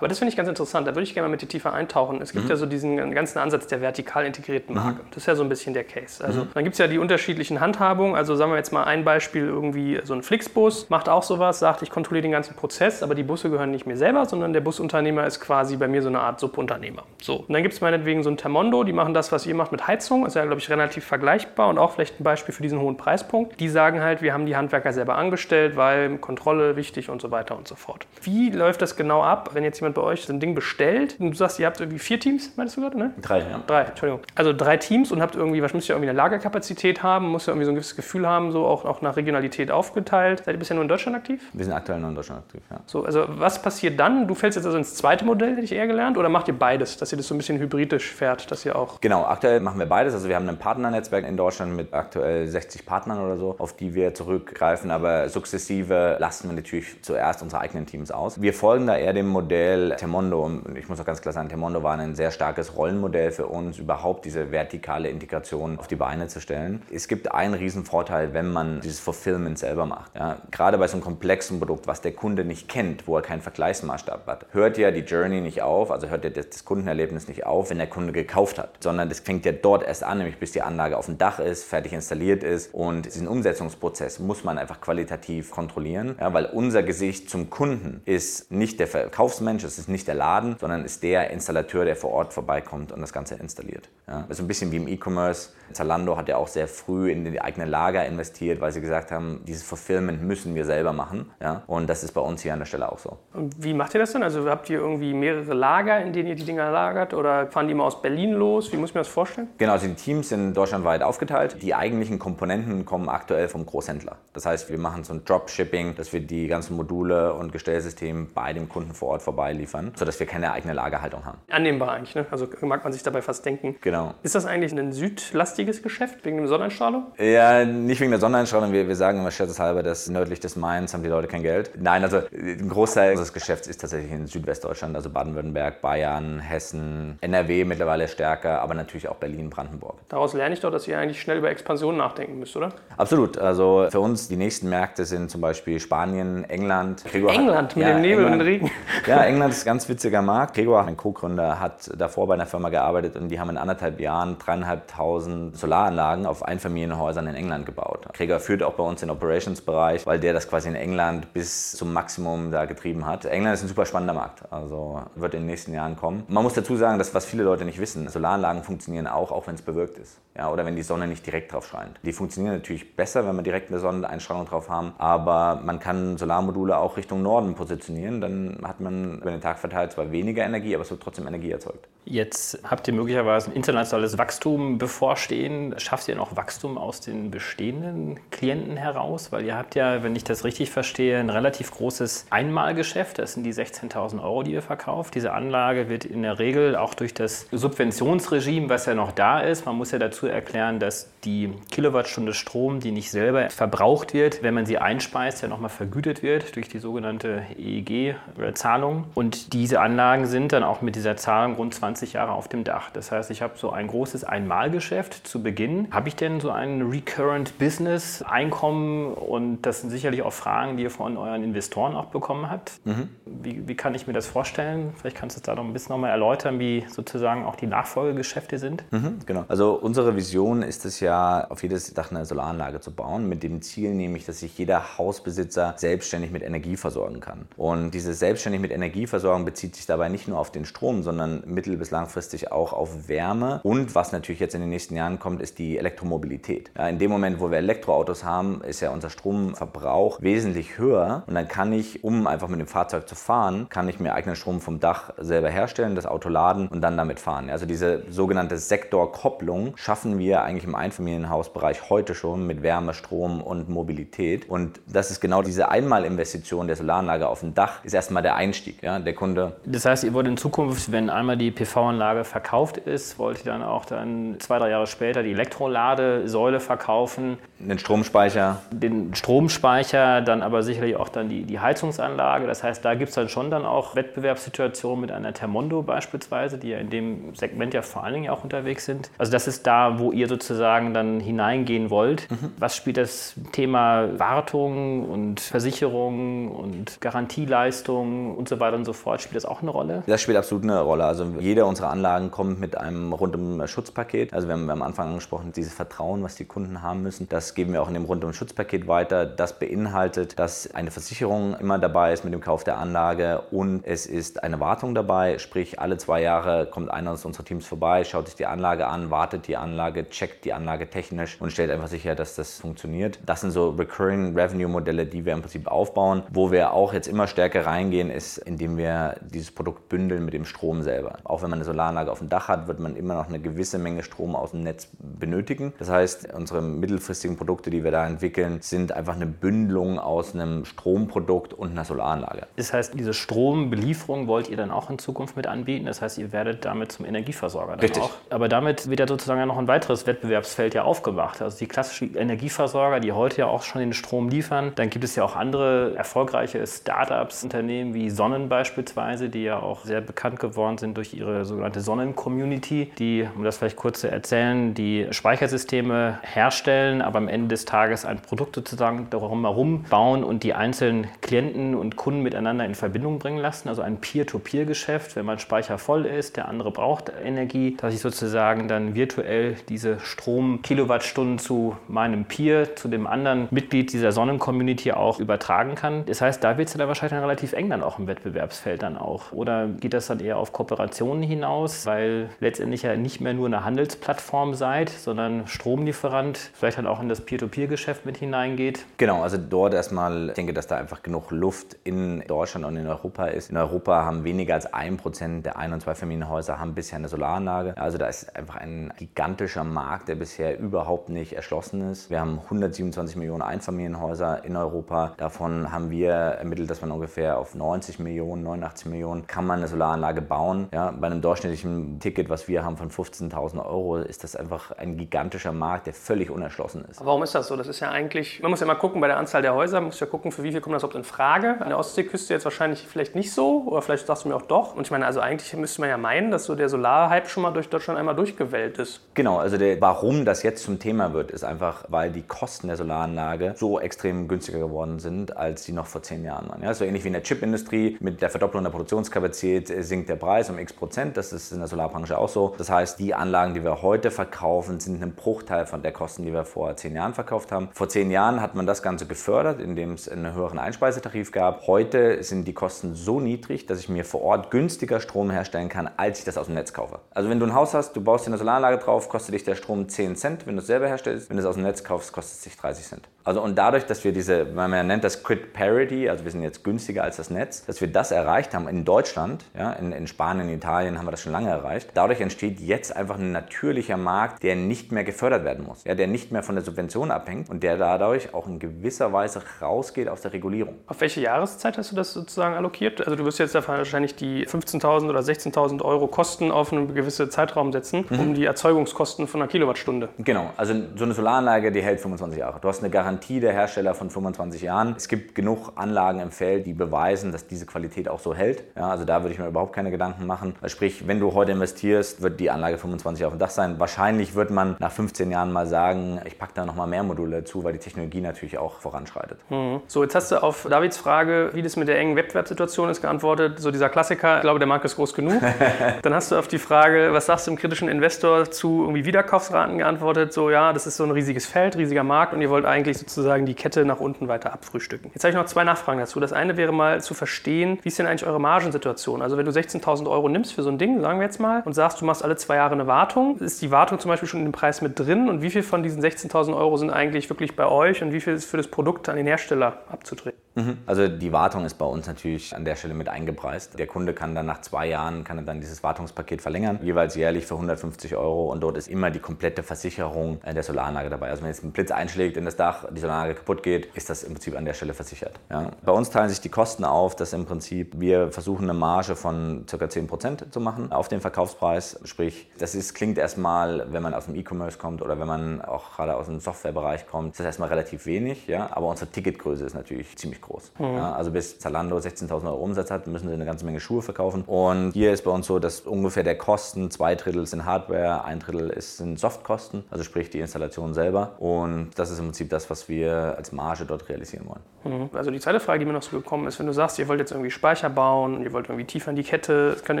Aber das finde ich ganz interessant, da würde ich gerne mal mit dir tiefer eintauchen. Es gibt mhm. ja so diesen ganzen Ansatz der vertikal integrierten Marke. Mhm. Das ist ja so ein bisschen der Case. Also mhm. dann gibt es ja die unterschiedlichen Handhabungen. Also sagen wir jetzt mal ein Beispiel, irgendwie so ein Flixbus macht auch sowas, sagt, ich kontrolliere den ganzen Prozess, aber die Busse gehören nicht mir selber, sondern der Busunternehmer ist quasi bei mir so eine Art Subunternehmer. So. Und dann gibt es meinetwegen so ein Termondo, die machen das, was ihr macht mit Heizung. Ist ja, glaube ich, relativ vergleichbar und auch vielleicht ein Beispiel für diesen hohen Preispunkt. Die sagen halt, wir haben die Handwerker selber angestellt, weil Kontrolle wichtig und so weiter und so fort. Wie läuft das genau ab, wenn jetzt jemand jemand bei euch so ein Ding bestellt und du sagst, ihr habt irgendwie vier Teams, meinst du gerade, ne? Drei, ja. Drei, Entschuldigung. Also drei Teams und habt irgendwie, was müsst ihr irgendwie eine Lagerkapazität haben, muss ja irgendwie so ein gewisses Gefühl haben, so auch, auch nach Regionalität aufgeteilt. Seid ihr bisher nur in Deutschland aktiv? Wir sind aktuell nur in Deutschland aktiv, ja. So, also was passiert dann? Du fällst jetzt also ins zweite Modell, hätte ich eher gelernt, oder macht ihr beides, dass ihr das so ein bisschen hybridisch fährt, dass ihr auch... Genau, aktuell machen wir beides. Also wir haben ein Partnernetzwerk in Deutschland mit aktuell 60 Partnern oder so, auf die wir zurückgreifen, aber sukzessive lassen wir natürlich zuerst unsere eigenen Teams aus. Wir folgen da eher dem Modell Thermondo Temondo, und ich muss auch ganz klar sagen, Temondo war ein sehr starkes Rollenmodell für uns, überhaupt diese vertikale Integration auf die Beine zu stellen. Es gibt einen riesen Vorteil, wenn man dieses Fulfillment selber macht. Ja, gerade bei so einem komplexen Produkt, was der Kunde nicht kennt, wo er keinen Vergleichsmaßstab hat, hört ja die Journey nicht auf, also hört ja das Kundenerlebnis nicht auf, wenn der Kunde gekauft hat, sondern das fängt ja dort erst an, nämlich bis die Anlage auf dem Dach ist, fertig installiert ist und diesen Umsetzungsprozess muss man einfach qualitativ kontrollieren, ja, weil unser Gesicht zum Kunden ist nicht der Verkaufsmensch, es ist nicht der Laden, sondern ist der Installateur, der vor Ort vorbeikommt und das Ganze installiert. Ja, also ein bisschen wie im E-Commerce. Zalando hat ja auch sehr früh in die eigene Lager investiert, weil sie gesagt haben, dieses Fulfillment müssen wir selber machen. Ja, und das ist bei uns hier an der Stelle auch so. Und wie macht ihr das denn? Also habt ihr irgendwie mehrere Lager, in denen ihr die Dinger lagert oder fahren die immer aus Berlin los? Wie muss ich mir das vorstellen? Genau, also die Teams sind deutschlandweit aufgeteilt. Die eigentlichen Komponenten kommen aktuell vom Großhändler. Das heißt, wir machen so ein Dropshipping, dass wir die ganzen Module und Gestellsysteme bei dem Kunden vor Ort vorbeiliefern, sodass wir keine eigene Lagerhaltung haben. Annehmbar eigentlich, ne? Also mag man sich dabei fast denken. Genau. Ist das eigentlich ein südlastiges Geschäft wegen der Sonneneinstrahlung? Ja, nicht wegen der Sonneneinstrahlung. Wir, wir sagen immer scherzeshalber, dass nördlich des Mains haben die Leute kein Geld. Nein, also ein Großteil unseres Geschäfts ist tatsächlich in Südwestdeutschland, also Baden-Württemberg, Bayern, Hessen, NRW mittlerweile stärker, aber natürlich auch Berlin, Brandenburg. Daraus lerne ich doch, dass ihr eigentlich schnell über Expansion nachdenken müsst, oder? Absolut. Also für uns die nächsten Märkte sind zum Beispiel Spanien, England. Gregor England hat, mit ja, dem Nebel England, und dem Regen. Ja, England (laughs) ist ein ganz witziger Markt. Gregor, mein Co-Gründer, hat davor bei einer Firma gearbeitet und die haben in anderthalb Jahren dreieinhalbtausend Solaranlagen auf Einfamilienhäusern in England gebaut. Gregor führt auch bei uns den Operations-Bereich, weil der das quasi in England bis zum Maximum da getrieben hat. England ist ein super spannender Markt, also wird in den nächsten Jahren kommen. Man muss dazu sagen, dass was viele Leute nicht wissen, Solaranlagen funktionieren auch, auch wenn es bewirkt ist. Ja, oder wenn die Sonne nicht direkt drauf scheint. Die funktionieren natürlich besser, wenn wir direkt eine Sonneneinstrahlung drauf haben, aber man kann Solarmodule auch Richtung Norden positionieren, dann hat man über den Tag verteilt zwar weniger Energie, aber es wird trotzdem Energie erzeugt. Jetzt habt ihr möglicherweise ein internationales Wachstum bevorstehen. Schafft ihr noch Wachstum aus den bestehenden Klienten heraus? Weil ihr habt ja, wenn ich das richtig verstehe, ein relativ großes Einmalgeschäft. Das sind die 16.000 Euro, die ihr verkauft. Diese Anlage wird in der Regel auch durch das Subventionsregime, was ja noch da ist, man muss ja dazu erklären, dass die Kilowattstunde Strom, die nicht selber verbraucht wird, wenn man sie einspeist, ja nochmal vergütet wird durch die sogenannte EEG-Zahlung. Und diese Anlagen sind dann auch mit dieser Zahl rund 20 Jahre auf dem Dach. Das heißt, ich habe so ein großes Einmalgeschäft zu Beginn. Habe ich denn so ein Recurrent Business Einkommen? Und das sind sicherlich auch Fragen, die ihr von euren Investoren auch bekommen habt. Mhm. Wie, wie, kann ich mir das vorstellen? Vielleicht kannst du es da noch ein bisschen nochmal erläutern, wie sozusagen auch die Nachfolgegeschäfte sind. Mhm, genau. Also unsere Vision ist es ja, auf jedes Dach eine Solaranlage zu bauen, mit dem Ziel nämlich, dass sich jeder Hausbesitzer selbstständig mit Energie versorgen kann. Und diese selbstständig mit Energieversorgung bezieht sich dabei nicht nur auf den Strom, sondern mittel- bis langfristig auch auf Wärme. Und was natürlich jetzt in den nächsten Jahren kommt, ist die Elektromobilität. Ja, in dem Moment, wo wir Elektroautos haben, ist ja unser Stromverbrauch wesentlich höher. Und dann kann ich, um einfach mit dem Fahrzeug zu fahren, kann ich mir eigenen Strom vom Dach selber herstellen, das Auto laden und dann damit fahren. Also diese sogenannte Sektorkopplung schaffen wir eigentlich im Einfamilienhausbereich heute schon mit Wärme, Strom und Mobilität. Und das ist genau diese Einmalinvestition der Solaranlage auf dem Dach, ist erstmal der Einstieg. Ja, der Kunde. Das heißt, ihr wollt in Zukunft, wenn einmal die PV-Anlage verkauft ist, wollt ihr dann auch dann zwei, drei Jahre später die Elektroladesäule verkaufen. Den Stromspeicher. Den Stromspeicher, dann aber sicherlich auch dann die, die Heizungsanlage. Das heißt, da gibt es dann schon dann auch Wettbewerbssituationen mit einer Thermondo beispielsweise, die ja in dem Segment ja vor allen Dingen auch unterwegs sind. Also das ist da, wo ihr sozusagen dann hineingehen wollt. Mhm. Was spielt das Thema Wartung und Versicherung und Garantieleistung und so weiter und so fort, spielt das auch eine Rolle? Das spielt absolut eine Rolle. Also jede unserer Anlagen kommt mit einem rundum Schutzpaket. Also wir haben am Anfang angesprochen, dieses Vertrauen, was die Kunden haben müssen, das geben wir auch in dem rundum Schutzpaket weiter. Das beinhaltet, dass eine Versicherung immer dabei ist mit dem Kauf der Anlage und es ist eine Wartung dabei, sprich alle zwei Jahre kommt einer aus unserer Teams vorbei, schaut sich die Anlage an, wartet die Anlage, checkt die Anlage technisch und stellt einfach sicher, dass das funktioniert. Das sind so Recurring Revenue Modelle, die wir im Prinzip aufbauen. Wo wir auch jetzt immer stärker reingehen, ist, indem wir dieses Produkt bündeln mit dem Strom selber. Auch wenn man eine Solaranlage auf dem Dach hat, wird man immer noch eine gewisse Menge Strom aus dem Netz benötigen. Das heißt, unsere mittelfristigen Produkte, die wir da entwickeln, sind einfach eine Bündelung aus einem Stromprodukt und einer Solaranlage. Das heißt, diese Strombelieferung wollt ihr dann auch in Zukunft mit anbieten. Das heißt, ihr werdet damit zum Energieversorger dann Richtig. auch. Aber damit wird ja sozusagen noch ein weiteres Wettbewerbsfeld ja aufgemacht. Also die klassischen Energieversorger, die heute ja auch schon den Strom liefern. Dann gibt es ja auch andere erfolgreiche Startups, Unternehmen wie Sonnen beispielsweise, die ja auch sehr bekannt geworden sind durch ihre sogenannte Sonnen-Community, die, um das vielleicht kurz zu erzählen, die Speichersysteme herstellen, aber am Ende des Tages ein Produkt sozusagen darum herum bauen und die einzelnen Klienten und Kunden miteinander in Verbindung bringen lassen. Also ein Peer-to-Peer-Geschäft, wenn mein Speicher voll ist, der andere braucht Energie, dass ich sozusagen dann virtuell diese Strom-Kilowattstunden zu meinem Peer, zu dem anderen Mitglied dieser Sonnen-Community auch übertragen kann. Das heißt, da wird es dann wahrscheinlich dann relativ eng dann auch im Wettbewerbsfeld dann auch. Oder geht das dann eher auf Kooperationen hinaus, weil letztendlich ja nicht mehr nur eine Handelsplattform seid, sondern Stromlieferant, vielleicht dann auch in das Peer-to-Peer-Geschäft mit hineingeht? Genau, also dort erstmal, ich denke, dass da einfach genug Luft in Deutschland und in Europa ist. In Europa haben weniger als ein Prozent der Ein- und Zweifamilienhäuser haben bisher eine Solaranlage. Also da ist einfach ein gigantischer Markt, der bisher überhaupt nicht erschlossen ist. Wir haben 127 Millionen Einfamilienhäuser in Europa. Davon haben wir ermittelt, dass man ungefähr auf 90 Millionen, 89 Millionen kann man eine Solaranlage bauen. Ja, bei einem durchschnittlichen Ticket, was wir haben von 15.000 Euro, ist das einfach ein gigantischer Markt, der völlig unerschlossen ist. Aber warum ist das so? Das ist ja eigentlich, man muss ja mal gucken bei der Anzahl der Häuser, man muss ja gucken, für wie viel kommt das überhaupt in Frage. An der Ostseeküste jetzt wahrscheinlich vielleicht nicht so, oder vielleicht sagst du mir auch doch. Und ich meine, also eigentlich müsste man ja meinen, dass so der Solarhype schon mal durch Deutschland einmal durchgewellt ist. Genau, also der, warum das jetzt zum Thema wird, ist einfach, weil die Kosten der Solaranlage so extrem günstiger geworden sind, als sie noch vor zehn Jahren waren. Ja, so ähnlich wie in der Chipindustrie. Mit der Verdopplung der Produktionskapazität sinkt der Preis um x Prozent. Das ist in der Solarbranche auch so. Das heißt, die Anlagen, die wir heute verkaufen, sind ein Bruchteil von der Kosten, die wir vor zehn Jahren verkauft haben. Vor zehn Jahren hat man das Ganze gefördert, indem es einen höheren Einspeisetarif gab. Heute sind die Kosten so niedrig, dass ich mir vor Ort günstiger Strom herstellen kann, als ich das aus dem Netz kaufe. Also wenn du ein Haus hast, du baust dir eine Solaranlage drauf, kostet dich der Strom 10 Cent. Wenn du es selber herstellst, wenn du es aus dem Netz kaufst, kostet es dich 30 Cent. Also und dadurch, dass wir diese, man nennt das Grid Parity, also wir sind jetzt günstiger als das Netz, dass wir das erreicht haben in Deutschland, ja, in, in Spanien, in Italien haben wir das schon lange erreicht. Dadurch entsteht jetzt einfach ein natürlicher Markt, der nicht mehr gefördert werden muss, ja, der nicht mehr von der Subvention abhängt und der dadurch auch in gewisser Weise rausgeht aus der Regulierung. Auf welche Jahreszeit hast du das sozusagen allokiert? Also du wirst jetzt wahrscheinlich die 15.000 oder 16.000 Euro Kosten auf einen gewissen Zeitraum setzen, mhm. um die Erzeugungskosten von einer Kilowattstunde. Genau, also so eine Solaranlage, die hält 25 Jahre. Du hast eine Garantie Garantie der Hersteller von 25 Jahren. Es gibt genug Anlagen im Feld, die beweisen, dass diese Qualität auch so hält. Ja, also da würde ich mir überhaupt keine Gedanken machen. Sprich, wenn du heute investierst, wird die Anlage 25 auf dem Dach sein. Wahrscheinlich wird man nach 15 Jahren mal sagen, ich packe da nochmal mehr Module dazu, weil die Technologie natürlich auch voranschreitet. Mhm. So, jetzt hast du auf Davids Frage, wie das mit der engen Wettbewerbssituation ist, geantwortet. So dieser Klassiker, ich glaube, der Markt ist groß genug. (laughs) Dann hast du auf die Frage, was sagst du im kritischen Investor zu irgendwie Wiederkaufsraten geantwortet. So, ja, das ist so ein riesiges Feld, riesiger Markt und ihr wollt eigentlich sozusagen die Kette nach unten weiter abfrühstücken. Jetzt habe ich noch zwei Nachfragen dazu. Das eine wäre mal zu verstehen, wie ist denn eigentlich eure Margensituation? Also wenn du 16.000 Euro nimmst für so ein Ding, sagen wir jetzt mal, und sagst, du machst alle zwei Jahre eine Wartung, ist die Wartung zum Beispiel schon in dem Preis mit drin und wie viel von diesen 16.000 Euro sind eigentlich wirklich bei euch und wie viel ist für das Produkt an den Hersteller abzutreten? Mhm. Also die Wartung ist bei uns natürlich an der Stelle mit eingepreist. Der Kunde kann dann nach zwei Jahren kann er dann dieses Wartungspaket verlängern, jeweils jährlich für 150 Euro und dort ist immer die komplette Versicherung der Solaranlage dabei. Also wenn jetzt ein Blitz einschlägt in das Dach, die Solaranlage kaputt geht, ist das im Prinzip an der Stelle versichert. Ja. Bei uns teilen sich die Kosten auf, dass im Prinzip wir versuchen eine Marge von ca. 10% zu machen auf den Verkaufspreis. Sprich, das ist, klingt erstmal, wenn man aus dem E-Commerce kommt oder wenn man auch gerade aus dem Softwarebereich kommt, ist das erstmal relativ wenig. Ja. Aber unsere Ticketgröße ist natürlich ziemlich groß. Mhm. Ja, also bis Zalando 16.000 Euro Umsatz hat, müssen sie eine ganze Menge Schuhe verkaufen. Und hier ist bei uns so, dass ungefähr der Kosten, zwei Drittel sind Hardware, ein Drittel ist, sind Softkosten, also sprich die Installation selber. Und das ist im Prinzip das, was wir als Marge dort realisieren wollen. Mhm. Also die zweite Frage, die mir noch so gekommen ist, wenn du sagst, ihr wollt jetzt irgendwie Speicher bauen und ihr wollt irgendwie tiefer in die Kette, es könnte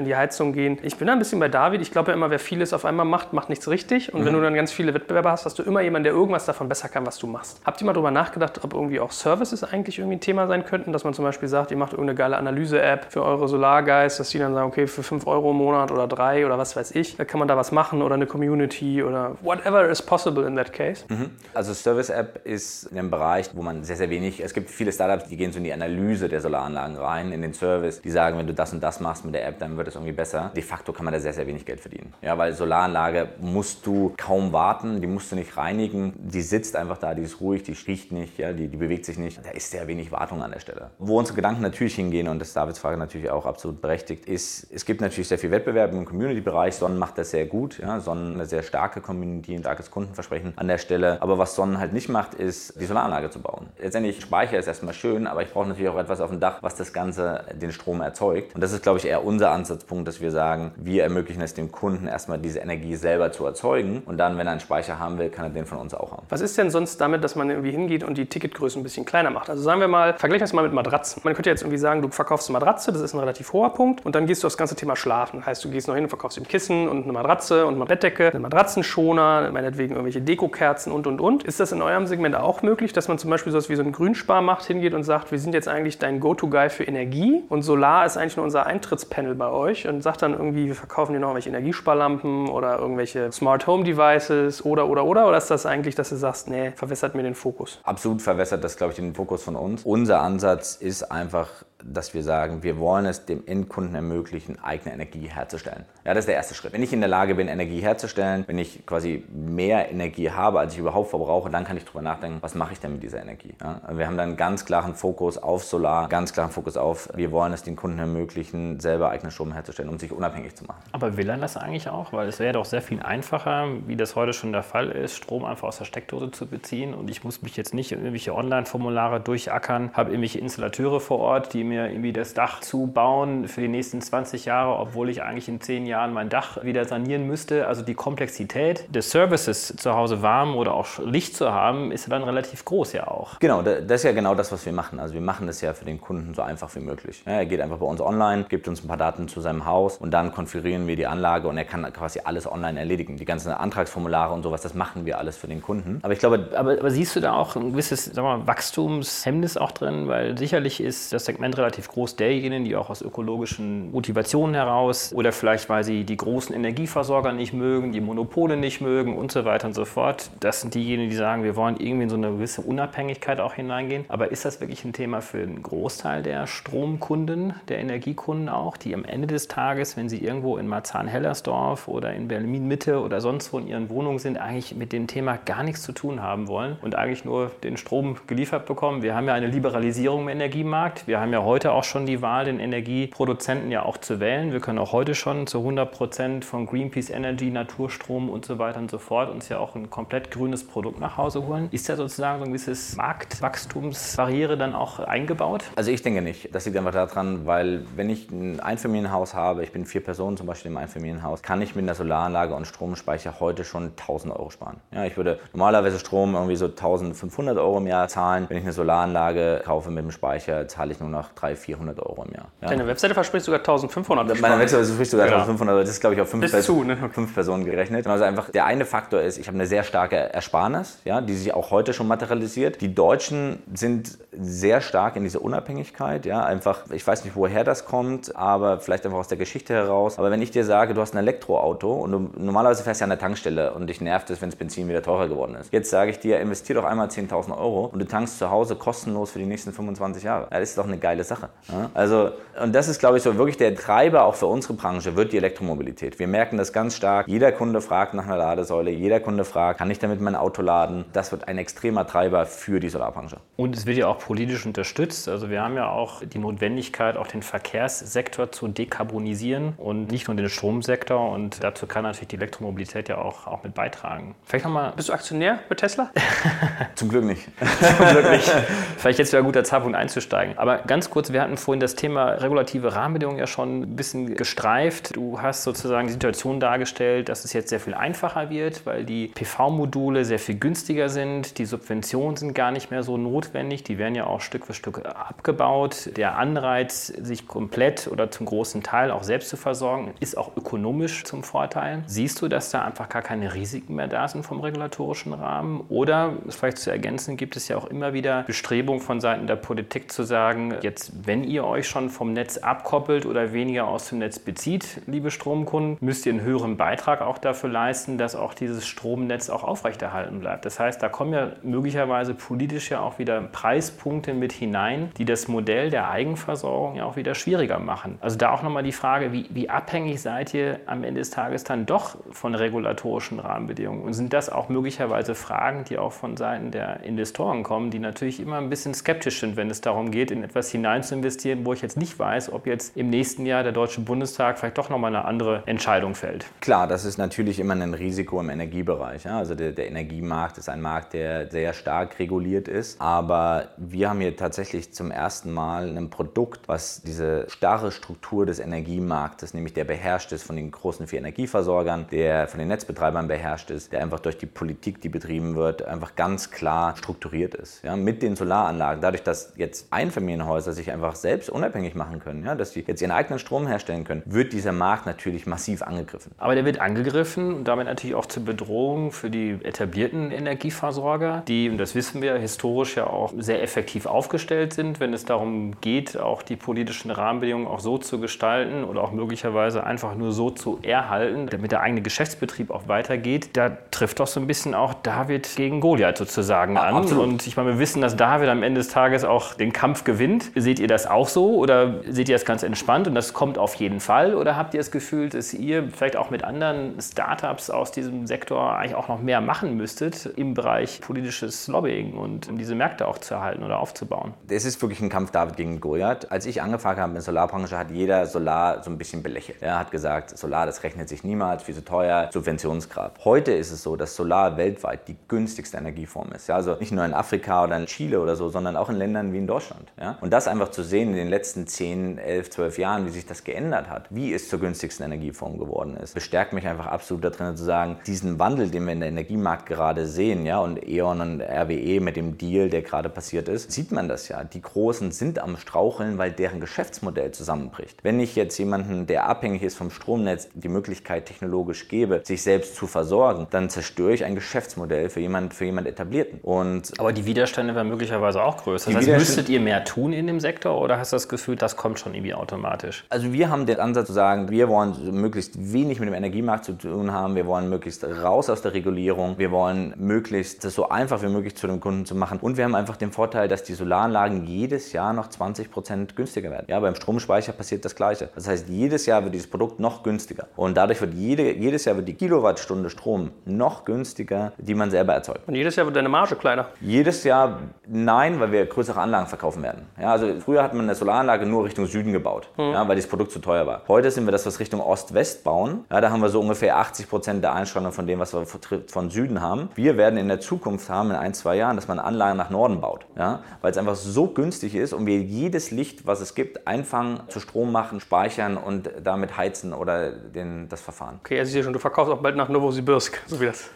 in die Heizung gehen. Ich bin da ein bisschen bei David. Ich glaube ja immer, wer vieles auf einmal macht, macht nichts richtig. Und mhm. wenn du dann ganz viele Wettbewerber hast, hast du immer jemanden, der irgendwas davon besser kann, was du machst. Habt ihr mal darüber nachgedacht, ob irgendwie auch Services eigentlich irgendwie ein Thema sein könnten, dass man zum Beispiel sagt, ihr macht irgendeine geile Analyse-App für eure Solarguys, dass die dann sagen, okay, für 5 Euro im Monat oder 3 oder was weiß ich, kann man da was machen oder eine Community oder whatever is possible in that case. Mhm. Also Service-App ist in einem Bereich, wo man sehr, sehr wenig, es gibt viele Startups, die gehen so in die Analyse der Solaranlagen rein, in den Service, die sagen, wenn du das und das machst mit der App, dann wird es irgendwie besser. De facto kann man da sehr, sehr wenig Geld verdienen. Ja, weil Solaranlage musst du kaum warten, die musst du nicht reinigen, die sitzt einfach da, die ist ruhig, die riecht nicht, ja, die, die bewegt sich nicht. Da ist sehr wenig Wartung an der Stelle. Wo unsere Gedanken natürlich hingehen, und das ist Davids Frage natürlich auch absolut berechtigt, ist, es gibt natürlich sehr viel Wettbewerb im Community-Bereich. Sonnen macht das sehr gut. Ja. Sonnen eine sehr starke Community, ein starkes Kundenversprechen an der Stelle. Aber was Sonnen halt nicht macht, ist, die Solaranlage zu bauen. Letztendlich Speicher ist erstmal schön, aber ich brauche natürlich auch etwas auf dem Dach, was das Ganze den Strom erzeugt. Und das ist, glaube ich, eher unser Ansatzpunkt, dass wir sagen, wir ermöglichen es dem Kunden erstmal diese Energie selber zu erzeugen. Und dann, wenn er einen Speicher haben will, kann er den von uns auch haben. Was ist denn sonst damit, dass man irgendwie hingeht und die Ticketgröße ein bisschen kleiner macht? Also sagen wir mal, vergleichen wir es mal mit Matratzen. Man könnte jetzt irgendwie sagen, du verkaufst eine Matratze, das ist ein relativ hoher Punkt. Und dann gehst du auf das ganze Thema Schlafen. Heißt, du gehst noch hin und verkaufst ein Kissen und eine Matratze und eine Bettdecke, einen Matratzenschoner, meinetwegen irgendwelche Dekokerzen und und und. Ist das in eurem Segment auch möglich, dass man zum Beispiel sowas wie so einen Grünspar macht, hingeht und sagt, wir sind jetzt eigentlich dein Go-To-Guy für Energie und Solar ist eigentlich nur unser Eintrittspanel bei euch und sagt dann irgendwie, wir verkaufen dir noch irgendwelche Energiesparlampen oder irgendwelche Smart Home Devices oder oder oder oder ist das eigentlich, dass du sagst, nee, verwässert mir den Fokus? Absolut verwässert das, glaube ich, den Fokus von uns. Unser Ansatz ist einfach dass wir sagen, wir wollen es dem Endkunden ermöglichen, eigene Energie herzustellen. Ja, das ist der erste Schritt. Wenn ich in der Lage bin, Energie herzustellen, wenn ich quasi mehr Energie habe, als ich überhaupt verbrauche, dann kann ich darüber nachdenken, was mache ich denn mit dieser Energie. Ja, wir haben dann ganz klaren Fokus auf Solar, ganz klaren Fokus auf, wir wollen es den Kunden ermöglichen, selber eigenen Strom herzustellen, um sich unabhängig zu machen. Aber will er das eigentlich auch? Weil es wäre doch sehr viel einfacher, wie das heute schon der Fall ist, Strom einfach aus der Steckdose zu beziehen und ich muss mich jetzt nicht in irgendwelche Online-Formulare durchackern, habe irgendwelche Installateure vor Ort, die mir irgendwie das Dach zu bauen für die nächsten 20 Jahre, obwohl ich eigentlich in 10 Jahren mein Dach wieder sanieren müsste. Also die Komplexität des Services zu Hause warm oder auch Licht zu haben, ist dann relativ groß ja auch. Genau, das ist ja genau das, was wir machen. Also wir machen das ja für den Kunden so einfach wie möglich. Er geht einfach bei uns online, gibt uns ein paar Daten zu seinem Haus und dann konfigurieren wir die Anlage und er kann quasi alles online erledigen. Die ganzen Antragsformulare und sowas, das machen wir alles für den Kunden. Aber ich glaube, aber, aber siehst du da auch ein gewisses mal, Wachstumshemmnis auch drin? Weil sicherlich ist das Segment relativ groß derjenigen, die auch aus ökologischen Motivationen heraus oder vielleicht, weil sie die großen Energieversorger nicht mögen, die Monopole nicht mögen und so weiter und so fort. Das sind diejenigen, die sagen, wir wollen irgendwie in so eine gewisse Unabhängigkeit auch hineingehen. Aber ist das wirklich ein Thema für einen Großteil der Stromkunden, der Energiekunden auch, die am Ende des Tages, wenn sie irgendwo in Marzahn-Hellersdorf oder in Berlin-Mitte oder sonst wo in ihren Wohnungen sind, eigentlich mit dem Thema gar nichts zu tun haben wollen und eigentlich nur den Strom geliefert bekommen? Wir haben ja eine Liberalisierung im Energiemarkt. Wir haben ja heute auch schon die Wahl, den Energieproduzenten ja auch zu wählen. Wir können auch heute schon zu 100 Prozent von Greenpeace Energy, Naturstrom und so weiter und so fort uns ja auch ein komplett grünes Produkt nach Hause holen. Ist da sozusagen so ein gewisses Marktwachstumsbarriere dann auch eingebaut? Also ich denke nicht. Das liegt einfach daran, weil wenn ich ein Einfamilienhaus habe, ich bin vier Personen zum Beispiel im Einfamilienhaus, kann ich mit einer Solaranlage und Stromspeicher heute schon 1000 Euro sparen. Ja, ich würde normalerweise Strom irgendwie so 1500 Euro im Jahr zahlen. Wenn ich eine Solaranlage kaufe mit dem Speicher, zahle ich nur noch 300, 400 Euro im Jahr. Ja. Deine Webseite verspricht sogar 1500 Euro. Meine Webseite verspricht sogar genau. 1500 Das ist, glaube ich, auf fünf, Pers zu, ne? fünf Personen gerechnet. Also einfach der eine Faktor ist, ich habe eine sehr starke Ersparnis, ja, die sich auch heute schon materialisiert. Die Deutschen sind sehr stark in dieser Unabhängigkeit. Ja, einfach, ich weiß nicht, woher das kommt, aber vielleicht einfach aus der Geschichte heraus. Aber wenn ich dir sage, du hast ein Elektroauto und du normalerweise fährst ja an der Tankstelle und dich nervt es, wenn das Benzin wieder teurer geworden ist. Jetzt sage ich dir, investier doch einmal 10.000 Euro und du tankst zu Hause kostenlos für die nächsten 25 Jahre. Ja, das ist doch eine geile Sache. Also, und das ist, glaube ich, so wirklich der Treiber auch für unsere Branche, wird die Elektromobilität. Wir merken das ganz stark. Jeder Kunde fragt nach einer Ladesäule, jeder Kunde fragt, kann ich damit mein Auto laden? Das wird ein extremer Treiber für die Solarbranche. Und es wird ja auch politisch unterstützt. Also wir haben ja auch die Notwendigkeit, auch den Verkehrssektor zu dekarbonisieren und nicht nur den Stromsektor. Und dazu kann natürlich die Elektromobilität ja auch, auch mit beitragen. Vielleicht noch mal, bist du Aktionär bei Tesla? (laughs) Zum Glück nicht. Zum Glück nicht. Vielleicht jetzt wäre ein guter Zeitpunkt einzusteigen. Aber ganz kurz, wir hatten vorhin das Thema regulative Rahmenbedingungen ja schon ein bisschen gestreift. Du hast sozusagen die Situation dargestellt, dass es jetzt sehr viel einfacher wird, weil die PV-Module sehr viel günstiger sind. Die Subventionen sind gar nicht mehr so notwendig. Die werden ja auch Stück für Stück abgebaut. Der Anreiz, sich komplett oder zum großen Teil auch selbst zu versorgen, ist auch ökonomisch zum Vorteil. Siehst du, dass da einfach gar keine Risiken mehr da sind vom regulatorischen Rahmen? Oder, vielleicht zu ergänzen, gibt es ja auch immer wieder Bestrebungen von Seiten der Politik zu sagen, jetzt, wenn ihr euch schon vom Netz abkoppelt oder weniger aus dem Netz bezieht, liebe Stromkunden, müsst ihr einen höheren Beitrag auch dafür leisten, dass auch dieses Stromnetz auch aufrechterhalten bleibt. Das heißt, da kommen ja möglicherweise politisch ja auch wieder Preispunkte mit hinein, die das Modell der Eigenversorgung ja auch wieder schwieriger machen. Also da auch nochmal die Frage, wie, wie abhängig seid ihr am Ende des Tages dann doch von regulatorischen Rahmenbedingungen? Und sind das auch möglicherweise Fragen, die auch von Seiten der Investoren kommen, die natürlich immer ein bisschen skeptisch sind, wenn es darum geht, in etwas hinein zu investieren, wo ich jetzt nicht weiß, ob jetzt im nächsten Jahr der Deutsche Bundestag vielleicht doch nochmal eine andere Entscheidung fällt? Klar, das ist natürlich immer ein Risiko im Energiebereich. Ja? Also der, der Energiemarkt ist ein Markt, der sehr stark reguliert ist. Aber wir haben hier tatsächlich zum ersten Mal ein Produkt, was diese starre Struktur des Energiemarktes, nämlich der beherrscht ist von den großen vier Energieversorgern, der von den Netzbetreibern beherrscht ist, der einfach durch die Politik, die betrieben wird, einfach ganz klar strukturiert ist. Ja? Mit den Solaranlagen, dadurch, dass jetzt Einfamilienhäuser sich einfach selbst unabhängig machen können, ja? dass sie jetzt ihren eigenen Strom herstellen können, wird dieser Markt natürlich massiv angegriffen. Aber der wird angegriffen und damit natürlich auch zur Bedrohung für die etablierten Energieversorger, die, und das wissen wir, historisch ja auch sehr effektiv aufgestellt sind, wenn es darum geht, auch die politischen Rahmenbedingungen auch so zu gestalten oder auch möglicherweise einfach nur so zu erhalten, damit der eigene Geschäftsbetrieb auch weitergeht. Da trifft doch so ein bisschen auch David gegen Goliath sozusagen an. Absolut. Und ich meine, wir wissen, dass David am Ende des Tages auch den Kampf gewinnt. Seht ihr das auch so oder seht ihr das ganz entspannt und das kommt auf jeden Fall? Oder habt ihr das Gefühl, dass ihr vielleicht auch mit anderen Startups aus diesem Sektor eigentlich auch noch mehr machen müsstet im Bereich politisches Lobbying und um diese Märkte auch zu erhalten oder aufzubauen? Es ist wirklich ein Kampf David gegen Goliath. Als ich angefangen habe in der Solarbranche, hat jeder Solar so ein bisschen belächelt. Er hat gesagt, Solar, das rechnet sich niemals, viel zu teuer, Subventionsgrad. Heute ist es so, dass Solar weltweit die günstigste Energieform ist. Ja, also nicht nur in Afrika oder in Chile oder so, sondern auch in Ländern wie in Deutschland. Ja? Und das einfach zu sehen in den letzten 10, 11, 12 Jahren, wie sich das geändert hat, wie es zur günstigsten Energieform geworden ist, bestärkt mich einfach absolut darin zu sagen, diesen Wandel, den wir in der Energiemarkt gerade sehen, ja, und E.ON und RWE mit dem Deal, der gerade passiert ist, sieht man das ja. Die Großen sind am Straucheln, weil deren Geschäftsmodell zusammenbricht. Wenn ich jetzt jemanden, der abhängig ist vom Stromnetz, die Möglichkeit technologisch gebe, sich selbst zu versorgen, dann zerstöre ich ein Geschäftsmodell für jemand, für jemand Etablierten. Und Aber die Widerstände wären möglicherweise auch größer. Das heißt, müsstet ihr mehr tun in dem Sektor oder hast du das Gefühl, das kommt schon irgendwie automatisch? Also wir haben den Ansatz zu sagen, wir wollen möglichst wenig mit dem Energiemarkt zu tun haben, wir wollen möglichst raus aus der Regulierung, wir wollen möglichst das so einfach wie möglich zu dem Kunden zu machen und wir haben einfach den Vorteil, dass die Solaranlagen jedes Jahr noch 20 Prozent günstiger werden. Ja, beim Stromspeicher passiert das Gleiche. Das heißt, jedes Jahr wird dieses Produkt noch günstiger und dadurch wird jede, jedes Jahr wird die Kilowattstunde Strom noch günstiger, die man selber erzeugt. Und jedes Jahr wird deine Marge kleiner? Jedes Jahr nein, weil wir größere Anlagen verkaufen werden. Ja, also früher hat man eine Solaranlage nur Richtung Süden gebaut, mhm. ja, weil das Produkt zu teuer war. Heute sind wir das, was Richtung Ost-West bauen. Ja, da haben wir so ungefähr 80 Prozent der Einstrahlung von dem, was wir von Süden haben. Wir werden in der Zukunft haben, in ein, zwei Jahren, dass man Anlagen nach Norden baut. Ja, weil es einfach so günstig ist und wir jedes Licht, was es gibt, einfangen, zu Strom machen, speichern und damit heizen oder den, das Verfahren. Okay, also ich sehe schon, du verkaufst auch bald nach Novosibirsk, so wie das.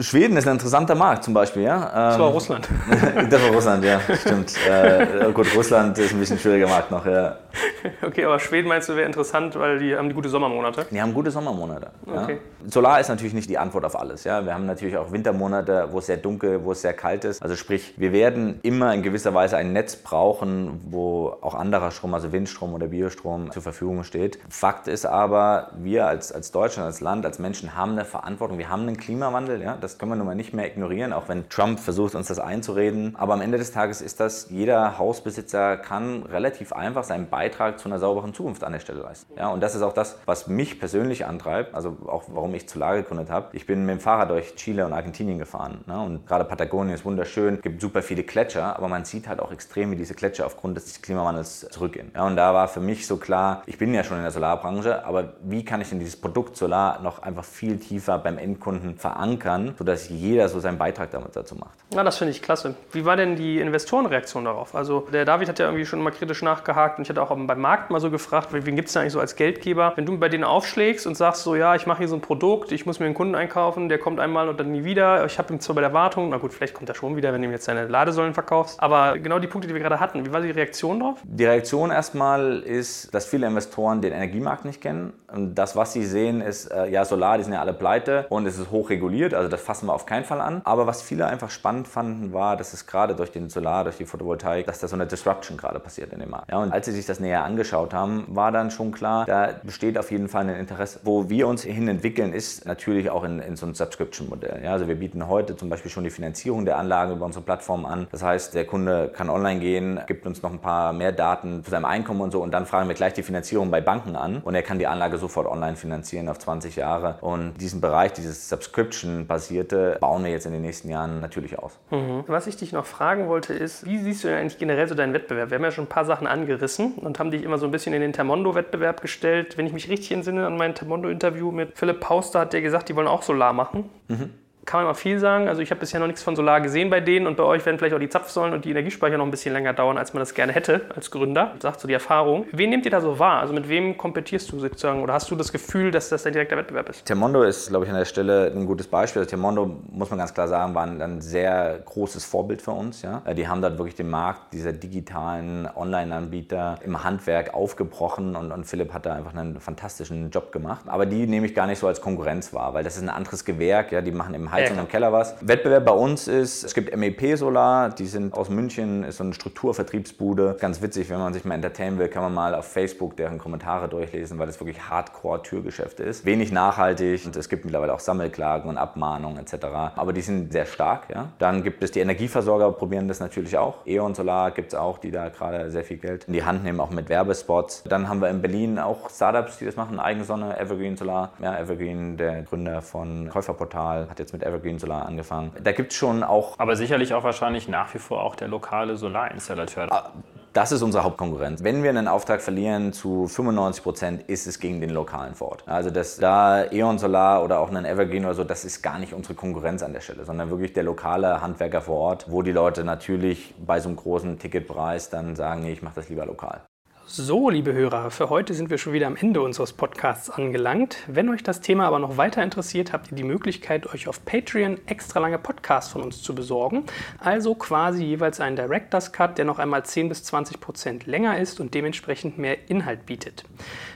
Schweden ist ein interessanter Markt zum Beispiel, ja. Das war ähm, Russland. (laughs) das war Russland, ja, stimmt. (laughs) äh, gut, Russland ist ein bisschen schwieriger Markt noch, ja. (laughs) Okay, aber Schweden meinst du wäre interessant, weil die haben die gute Sommermonate? Die haben gute Sommermonate. Okay. Ja. Solar ist natürlich nicht die Antwort auf alles. Ja. Wir haben natürlich auch Wintermonate, wo es sehr dunkel, wo es sehr kalt ist. Also sprich, wir werden immer in gewisser Weise ein Netz brauchen, wo auch anderer Strom, also Windstrom oder Biostrom zur Verfügung steht. Fakt ist aber, wir als, als Deutschland, als Land, als Menschen haben eine Verantwortung. Wir haben einen Klimawandel. Ja. Das können wir nun mal nicht mehr ignorieren, auch wenn Trump versucht, uns das einzureden. Aber am Ende des Tages ist das, jeder Hausbesitzer kann relativ einfach seinen Beitrag zu einer sauberen Zukunft an der Stelle leisten. Ja, und das ist auch das, was mich persönlich antreibt, also auch warum ich Solar gegründet habe. Ich bin mit dem Fahrrad durch Chile und Argentinien gefahren. Ne? Und gerade Patagonien ist wunderschön, gibt super viele Gletscher, aber man sieht halt auch extrem, wie diese Gletscher aufgrund des Klimawandels zurückgehen. Ja, und da war für mich so klar, ich bin ja schon in der Solarbranche, aber wie kann ich denn dieses Produkt Solar noch einfach viel tiefer beim Endkunden verankern, sodass jeder so seinen Beitrag damit dazu macht? Ja, das finde ich klasse. Wie war denn die Investorenreaktion darauf? Also der David hat ja irgendwie schon mal kritisch nachgehakt und ich hatte auch beim Markt mal so gefragt, wen gibt es da eigentlich so als Geldgeber? Wenn du bei denen aufschlägst und sagst so, ja, ich mache hier so ein Produkt, ich muss mir einen Kunden einkaufen, der kommt einmal und dann nie wieder. Ich habe ihn zwar bei der Wartung, na gut, vielleicht kommt er schon wieder, wenn du ihm jetzt deine Ladesäulen verkaufst. Aber genau die Punkte, die wir gerade hatten, wie war die Reaktion drauf? Die Reaktion erstmal ist, dass viele Investoren den Energiemarkt nicht kennen. Und das, was sie sehen, ist, äh, ja, Solar, die sind ja alle pleite und es ist hoch reguliert, also das fassen wir auf keinen Fall an. Aber was viele einfach spannend fanden, war, dass es gerade durch den Solar, durch die Photovoltaik, dass da so eine Disruption gerade passiert in dem Markt. Ja, und als sie sich das näher angeschaut haben, war dann schon klar, da besteht auf jeden Fall ein Interesse. Wo wir uns hin entwickeln, ist natürlich auch in, in so ein Subscription-Modell. Ja, also wir bieten heute zum Beispiel schon die Finanzierung der Anlage über unsere Plattform an. Das heißt, der Kunde kann online gehen, gibt uns noch ein paar mehr Daten zu seinem Einkommen und so und dann fragen wir gleich die Finanzierung bei Banken an und er kann die Anlage sofort online finanzieren auf 20 Jahre. Und diesen Bereich, dieses Subscription-basierte, bauen wir jetzt in den nächsten Jahren natürlich aus. Mhm. Was ich dich noch fragen wollte ist, wie siehst du denn eigentlich generell so deinen Wettbewerb? Wir haben ja schon ein paar Sachen angerissen und haben dich immer so ein bisschen in den Termondo-Wettbewerb gestellt. Wenn ich mich richtig entsinne an mein Termondo-Interview mit Philipp Pauster, hat der gesagt, die wollen auch Solar machen. Mhm kann man mal viel sagen. Also ich habe bisher noch nichts von Solar gesehen bei denen und bei euch werden vielleicht auch die Zapfsäulen und die Energiespeicher noch ein bisschen länger dauern, als man das gerne hätte als Gründer. Sagt so die Erfahrung. Wen nehmt ihr da so wahr? Also mit wem kompetierst du sozusagen oder hast du das Gefühl, dass das dein direkter Wettbewerb ist? Termondo ist, glaube ich, an der Stelle ein gutes Beispiel. Also Termondo, muss man ganz klar sagen, war ein, ein sehr großes Vorbild für uns. Ja? Die haben dort wirklich den Markt dieser digitalen Online-Anbieter im Handwerk aufgebrochen und, und Philipp hat da einfach einen fantastischen Job gemacht. Aber die nehme ich gar nicht so als Konkurrenz wahr, weil das ist ein anderes Gewerk. Ja? Die machen im Heizung ja, im Keller was. Wettbewerb bei uns ist, es gibt MEP Solar, die sind aus München, ist so eine Strukturvertriebsbude. Ganz witzig, wenn man sich mal entertainen will, kann man mal auf Facebook deren Kommentare durchlesen, weil das wirklich Hardcore-Türgeschäfte ist. Wenig nachhaltig und es gibt mittlerweile auch Sammelklagen und Abmahnungen etc. Aber die sind sehr stark. Ja? Dann gibt es die Energieversorger, probieren das natürlich auch. E.ON Solar gibt es auch, die da gerade sehr viel Geld in die Hand nehmen, auch mit Werbespots. Dann haben wir in Berlin auch Startups, die das machen, Eigensonne, Evergreen Solar. Ja, Evergreen, der Gründer von Käuferportal, hat jetzt mit Evergreen Solar angefangen. Da gibt es schon auch. Aber sicherlich auch wahrscheinlich nach wie vor auch der lokale Solarinstallateur. Ah, das ist unsere Hauptkonkurrenz. Wenn wir einen Auftrag verlieren, zu 95 Prozent ist es gegen den lokalen vor Ort. Also das, da E.ON Solar oder auch einen Evergreen oder so, das ist gar nicht unsere Konkurrenz an der Stelle, sondern wirklich der lokale Handwerker vor Ort, wo die Leute natürlich bei so einem großen Ticketpreis dann sagen, nee, ich mache das lieber lokal. So, liebe Hörer, für heute sind wir schon wieder am Ende unseres Podcasts angelangt. Wenn euch das Thema aber noch weiter interessiert, habt ihr die Möglichkeit, euch auf Patreon extra lange Podcasts von uns zu besorgen. Also quasi jeweils einen Director's Cut, der noch einmal 10 bis 20 Prozent länger ist und dementsprechend mehr Inhalt bietet.